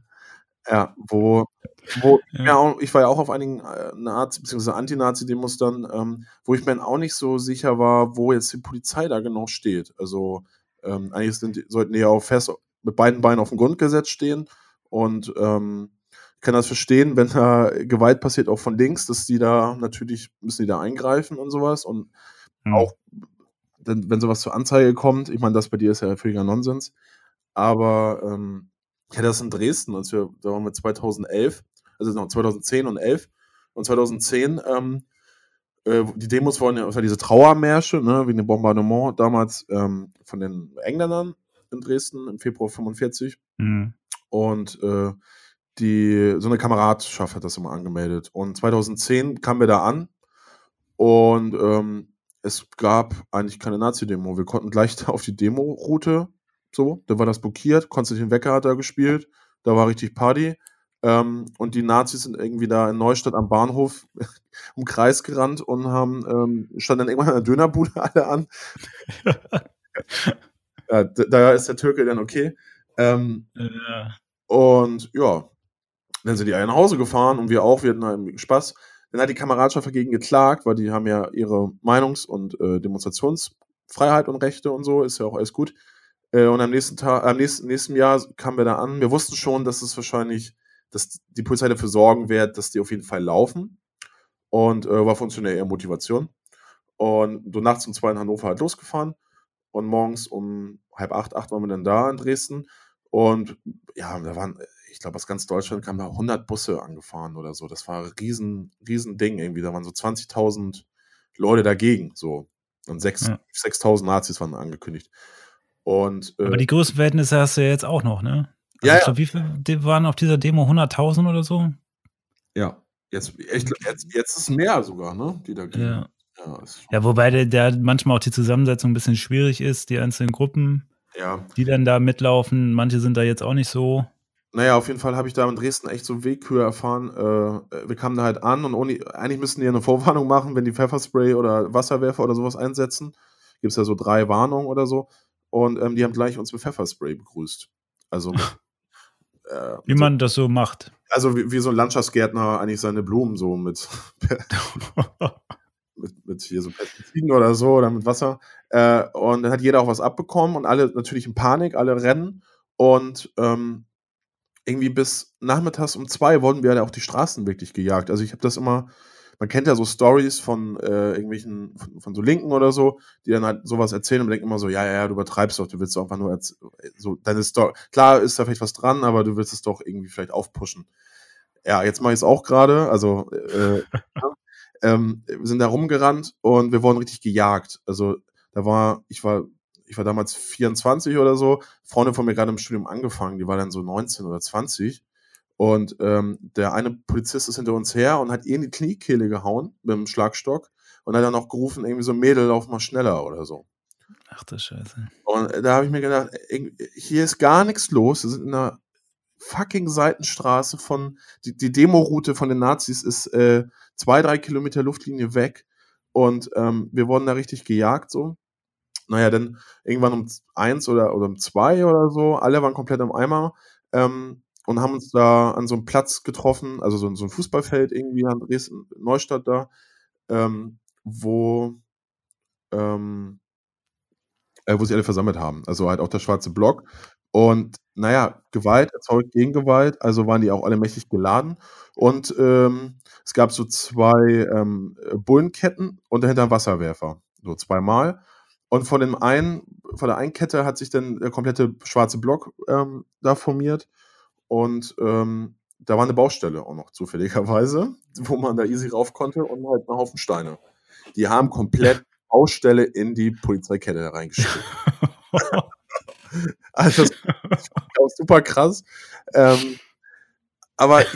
[SPEAKER 1] ja, wo, wo ja. ja auch, ich war ja auch auf einigen äh, Nazi- bzw. Anti-Nazi-Demos dann, ähm, wo ich mir auch nicht so sicher war, wo jetzt die Polizei da genau steht. Also ähm, eigentlich sind, sollten die ja auch fest mit beiden Beinen auf dem Grundgesetz stehen und ähm, kann das verstehen, wenn da Gewalt passiert, auch von links, dass die da natürlich müssen die da eingreifen und sowas. Und mhm. auch wenn, wenn sowas zur Anzeige kommt, ich meine, das bei dir ist ja völliger Nonsens. Aber ähm, ich hatte das in Dresden, als wir, da waren wir 2011, also noch 2010 und 11. Und 2010, ähm, äh, die Demos waren ja also diese Trauermärsche, ne, wie ein Bombardement damals ähm, von den Engländern in Dresden im Februar 45. Mhm. Und äh, die, so eine Kameradschaft hat das immer angemeldet. Und 2010 kamen wir da an und ähm, es gab eigentlich keine Nazi-Demo. Wir konnten gleich [LAUGHS] auf die Demo-Route, so, da war das blockiert, Konstantin Wecker hat da gespielt, da war richtig Party. Ähm, und die Nazis sind irgendwie da in Neustadt am Bahnhof [LAUGHS] um Kreis gerannt und haben, ähm, standen dann irgendwann in der Dönerbude [LAUGHS] alle an. ja, da ist der Türke dann okay. Ähm, ja. Und ja, dann sind die alle nach Hause gefahren und wir auch, wir hatten halt Spaß. Dann hat die Kameradschaft dagegen geklagt, weil die haben ja ihre Meinungs- und äh, Demonstrationsfreiheit und Rechte und so, ist ja auch alles gut. Äh, und am nächsten Tag, am nächsten, nächsten Jahr kamen wir da an. Wir wussten schon, dass es wahrscheinlich, dass die Polizei dafür sorgen wird, dass die auf jeden Fall laufen. Und äh, war für uns schon eher Motivation. Und so nachts um zwei in Hannover halt losgefahren. Und morgens um halb acht, acht waren wir dann da in Dresden. Und ja, da waren ich glaube, aus ganz Deutschland kamen da 100 Busse angefahren oder so. Das war ein riesen, riesen Ding irgendwie. Da waren so 20.000 Leute dagegen, so. Und 6.000 ja. Nazis waren angekündigt. Und,
[SPEAKER 2] äh, Aber die Größenverhältnisse hast du ja jetzt auch noch, ne? Also ja, ja. Glaub, wie viele waren auf dieser Demo? 100.000 oder so?
[SPEAKER 1] Ja, jetzt, ich, jetzt, jetzt ist mehr sogar, ne? Die dagegen.
[SPEAKER 2] Ja. Ja, ja, wobei der, der, manchmal auch die Zusammensetzung ein bisschen schwierig ist, die einzelnen Gruppen, ja. die dann da mitlaufen. Manche sind da jetzt auch nicht so.
[SPEAKER 1] Naja, auf jeden Fall habe ich da in Dresden echt so Willkür erfahren. Äh, wir kamen da halt an und ohne, eigentlich müssten die eine Vorwarnung machen, wenn die Pfefferspray oder Wasserwerfer oder sowas einsetzen. Gibt es ja so drei Warnungen oder so. Und ähm, die haben gleich uns mit Pfefferspray begrüßt. Also. [LAUGHS]
[SPEAKER 2] äh, wie man so, das so macht.
[SPEAKER 1] Also wie, wie, so ein Landschaftsgärtner eigentlich seine Blumen so mit, [LAUGHS] mit, mit hier so Pestiziden oder so oder mit Wasser. Äh, und dann hat jeder auch was abbekommen und alle natürlich in Panik, alle rennen. Und ähm, irgendwie bis nachmittags um zwei wurden wir ja auch die Straßen wirklich gejagt. Also ich habe das immer, man kennt ja so Stories von äh, irgendwelchen, von, von, so Linken oder so, die dann halt sowas erzählen und denken immer so, ja, ja, du übertreibst doch, du willst doch einfach nur so deine Story. Klar ist da vielleicht was dran, aber du willst es doch irgendwie vielleicht aufpushen. Ja, jetzt mache ich es auch gerade. Also äh, ähm, wir sind da rumgerannt und wir wurden richtig gejagt. Also da war, ich war ich war damals 24 oder so, Freunde von mir gerade im Studium angefangen, die war dann so 19 oder 20. Und ähm, der eine Polizist ist hinter uns her und hat ihr in die Kniekehle gehauen mit dem Schlagstock und hat dann auch gerufen, irgendwie so Mädel, lauf mal schneller oder so.
[SPEAKER 2] Ach du Scheiße.
[SPEAKER 1] Und da habe ich mir gedacht, hier ist gar nichts los. Wir sind in einer fucking Seitenstraße von, die, die Demo-Route von den Nazis ist äh, zwei, drei Kilometer Luftlinie weg. Und ähm, wir wurden da richtig gejagt so. Naja, dann irgendwann um eins oder, oder um zwei oder so, alle waren komplett im Eimer ähm, und haben uns da an so einem Platz getroffen, also so, so ein Fußballfeld irgendwie an Dresden, Neustadt da, ähm, wo ähm, äh, wo sich alle versammelt haben. Also halt auch der schwarze Block. Und naja, Gewalt erzeugt Gegengewalt, also waren die auch alle mächtig geladen. Und ähm, es gab so zwei ähm, Bullenketten und dahinter Wasserwerfer. So zweimal. Und von dem einen, von der einen Kette hat sich dann der komplette schwarze Block ähm, da formiert. Und ähm, da war eine Baustelle auch noch zufälligerweise, [LAUGHS] wo man da easy rauf konnte und halt einen Haufen Steine. Die haben komplett [LAUGHS] Baustelle in die Polizeikette reingeschrieben. [LAUGHS] also das ist super krass. Ähm, aber ich,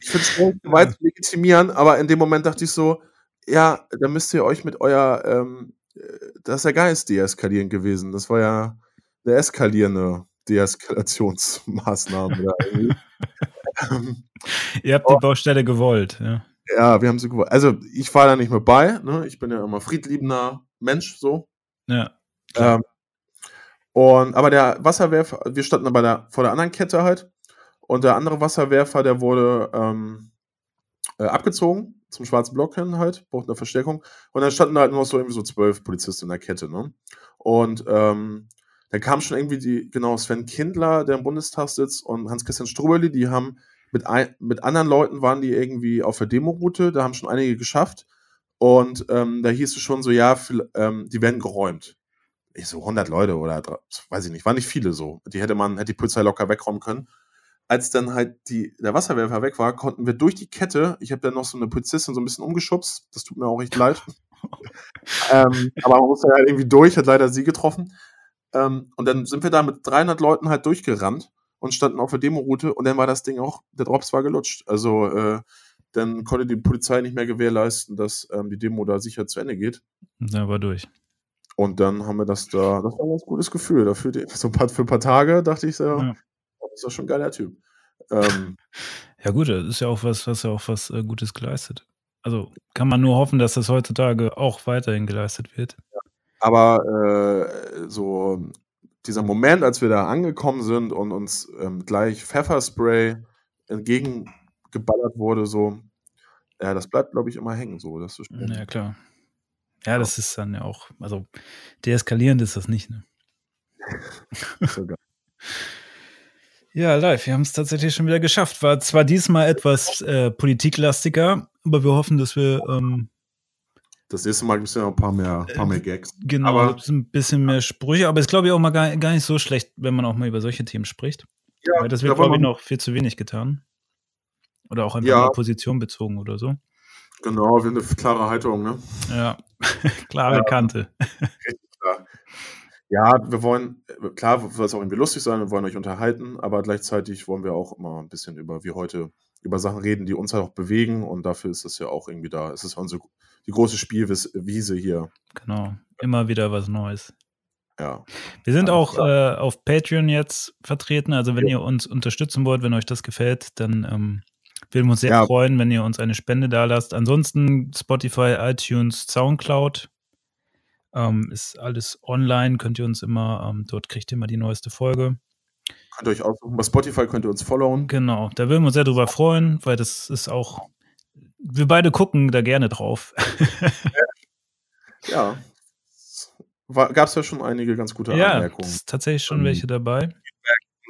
[SPEAKER 1] finde es Gewalt zu legitimieren, aber in dem Moment dachte ich so, ja, da müsst ihr euch mit euer, ähm, das ist ja Geist deeskalieren gewesen. Das war ja eine eskalierende Deeskalationsmaßnahme. [LAUGHS]
[SPEAKER 2] ihr habt die Baustelle gewollt, ja.
[SPEAKER 1] Ja, wir haben sie gewollt. Also ich war da nicht mehr bei. Ne? Ich bin ja immer friedliebender Mensch, so.
[SPEAKER 2] Ja.
[SPEAKER 1] Ähm, und, aber der Wasserwerfer, wir standen bei der, vor der anderen Kette halt. Und der andere Wasserwerfer, der wurde ähm, äh, abgezogen zum schwarzen Block hin halt, braucht eine Verstärkung. Und dann standen halt nur so irgendwie so zwölf Polizisten in der Kette, ne? Und ähm, dann kam schon irgendwie die, genau, Sven Kindler, der im Bundestag sitzt, und Hans-Christian Strubeli, die haben mit, ein, mit anderen Leuten waren die irgendwie auf der Demo-Route, da haben schon einige geschafft. Und ähm, da hieß es schon so, ja, viel, ähm, die werden geräumt. Ich so 100 Leute oder weiß ich nicht, waren nicht viele so. Die hätte man, hätte die Polizei locker wegräumen können. Als dann halt die, der Wasserwerfer weg war, konnten wir durch die Kette, ich habe dann noch so eine Polizistin so ein bisschen umgeschubst, das tut mir auch echt leid. [LAUGHS] ähm, aber man musste halt irgendwie durch, hat leider sie getroffen. Ähm, und dann sind wir da mit 300 Leuten halt durchgerannt und standen auf der Demo-Route und dann war das Ding auch, der Drops war gelutscht. Also äh, dann konnte die Polizei nicht mehr gewährleisten, dass ähm, die Demo da sicher zu Ende geht.
[SPEAKER 2] Ja, war durch.
[SPEAKER 1] Und dann haben wir das da, das war ein ganz gutes Gefühl. Dafür so ein paar, für ein paar Tage dachte ich so, ja. Das ist doch schon ein geiler Typ. Ähm, [LAUGHS]
[SPEAKER 2] ja, gut, das ist ja auch was, was ja auch was äh, Gutes geleistet. Also kann man nur hoffen, dass das heutzutage auch weiterhin geleistet wird.
[SPEAKER 1] Aber äh, so dieser Moment, als wir da angekommen sind und uns ähm, gleich Pfefferspray entgegengeballert wurde, so, ja, das bleibt, glaube ich, immer hängen. So, das ist
[SPEAKER 2] ja, klar. Ja, ja, das ist dann ja auch, also deeskalierend ist das nicht, ne? [LAUGHS] Sogar. [LAUGHS] Ja, live. Wir haben es tatsächlich schon wieder geschafft. War zwar diesmal etwas äh, politiklastiger, aber wir hoffen, dass wir ähm,
[SPEAKER 1] das nächste Mal gibt es ja noch ein paar mehr, paar mehr Gags.
[SPEAKER 2] Genau, aber, ein bisschen mehr Sprüche, aber ist, glaube ich, auch mal gar, gar nicht so schlecht, wenn man auch mal über solche Themen spricht. Ja, Weil das wird, glaube ich, noch viel zu wenig getan. Oder auch einfach ja. Position bezogen oder so.
[SPEAKER 1] Genau, wir haben eine klare Haltung, ne?
[SPEAKER 2] Ja, [LAUGHS] klare ja. Kante. [LAUGHS]
[SPEAKER 1] Ja, wir wollen, klar, soll es auch irgendwie lustig sein, wir wollen euch unterhalten, aber gleichzeitig wollen wir auch immer ein bisschen über, wie heute, über Sachen reden, die uns halt auch bewegen und dafür ist es ja auch irgendwie da. Es ist unsere die große Spielwiese hier.
[SPEAKER 2] Genau, immer wieder was Neues.
[SPEAKER 1] Ja.
[SPEAKER 2] Wir sind auch äh, auf Patreon jetzt vertreten. Also wenn ja. ihr uns unterstützen wollt, wenn euch das gefällt, dann ähm, würden wir uns sehr ja. freuen, wenn ihr uns eine Spende da lasst. Ansonsten Spotify, iTunes, Soundcloud. Ähm, ist alles online, könnt ihr uns immer, ähm, dort kriegt ihr immer die neueste Folge.
[SPEAKER 1] Könnt ihr euch aussuchen. Bei Spotify könnt ihr uns followen.
[SPEAKER 2] Genau, da würden wir uns sehr drüber freuen, weil das ist auch wir beide gucken da gerne drauf.
[SPEAKER 1] ja. [LAUGHS] Gab es ja schon einige ganz gute
[SPEAKER 2] ja, Anmerkungen. Ja, tatsächlich schon ähm, welche dabei.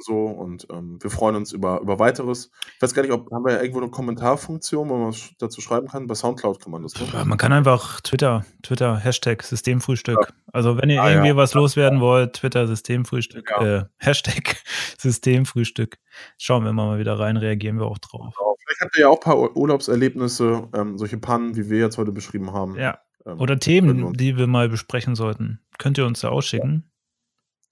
[SPEAKER 1] So und ähm, wir freuen uns über, über weiteres. Ich weiß gar nicht, ob haben wir ja irgendwo eine Kommentarfunktion, wo man was dazu schreiben kann. Bei Soundcloud kann man das.
[SPEAKER 2] Ne? Man kann einfach Twitter, Twitter, Hashtag Systemfrühstück. Ja. Also wenn ihr ah, irgendwie ja. was loswerden wollt, Twitter Systemfrühstück, äh, [LAUGHS] Hashtag Systemfrühstück. Schauen wir mal wieder rein, reagieren wir auch drauf. Genau.
[SPEAKER 1] Vielleicht habt ihr ja auch ein paar Urlaubserlebnisse, ähm, solche Pannen, wie wir jetzt heute beschrieben haben.
[SPEAKER 2] Ja. Ähm, Oder Themen, die wir mal besprechen sollten. Könnt ihr uns da ausschicken?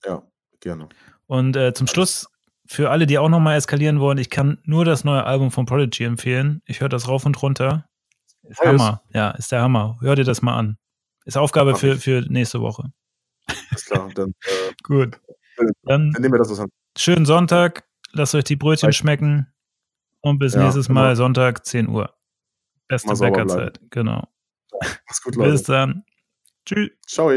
[SPEAKER 1] Ja, gerne.
[SPEAKER 2] Und äh, zum Schluss, für alle, die auch nochmal eskalieren wollen, ich kann nur das neue Album von Prodigy empfehlen. Ich höre das rauf und runter. Ist Hammer. Ja, ist der Hammer. Hör dir das mal an. Ist Aufgabe für, für nächste Woche.
[SPEAKER 1] Alles klar, dann, äh, [LAUGHS]
[SPEAKER 2] Gut.
[SPEAKER 1] dann,
[SPEAKER 2] Dann
[SPEAKER 1] nehmen wir das an.
[SPEAKER 2] schönen Sonntag. Lasst euch die Brötchen
[SPEAKER 1] Reicht.
[SPEAKER 2] schmecken. Und bis
[SPEAKER 1] Ja,
[SPEAKER 2] nächstes
[SPEAKER 1] immer.
[SPEAKER 2] Mal Sonntag, 10 Uhr. Beste Bäckerzeit. Genau.
[SPEAKER 1] Mach's gut, Leute.
[SPEAKER 2] Bis dann. Tschüss.
[SPEAKER 1] Ciao.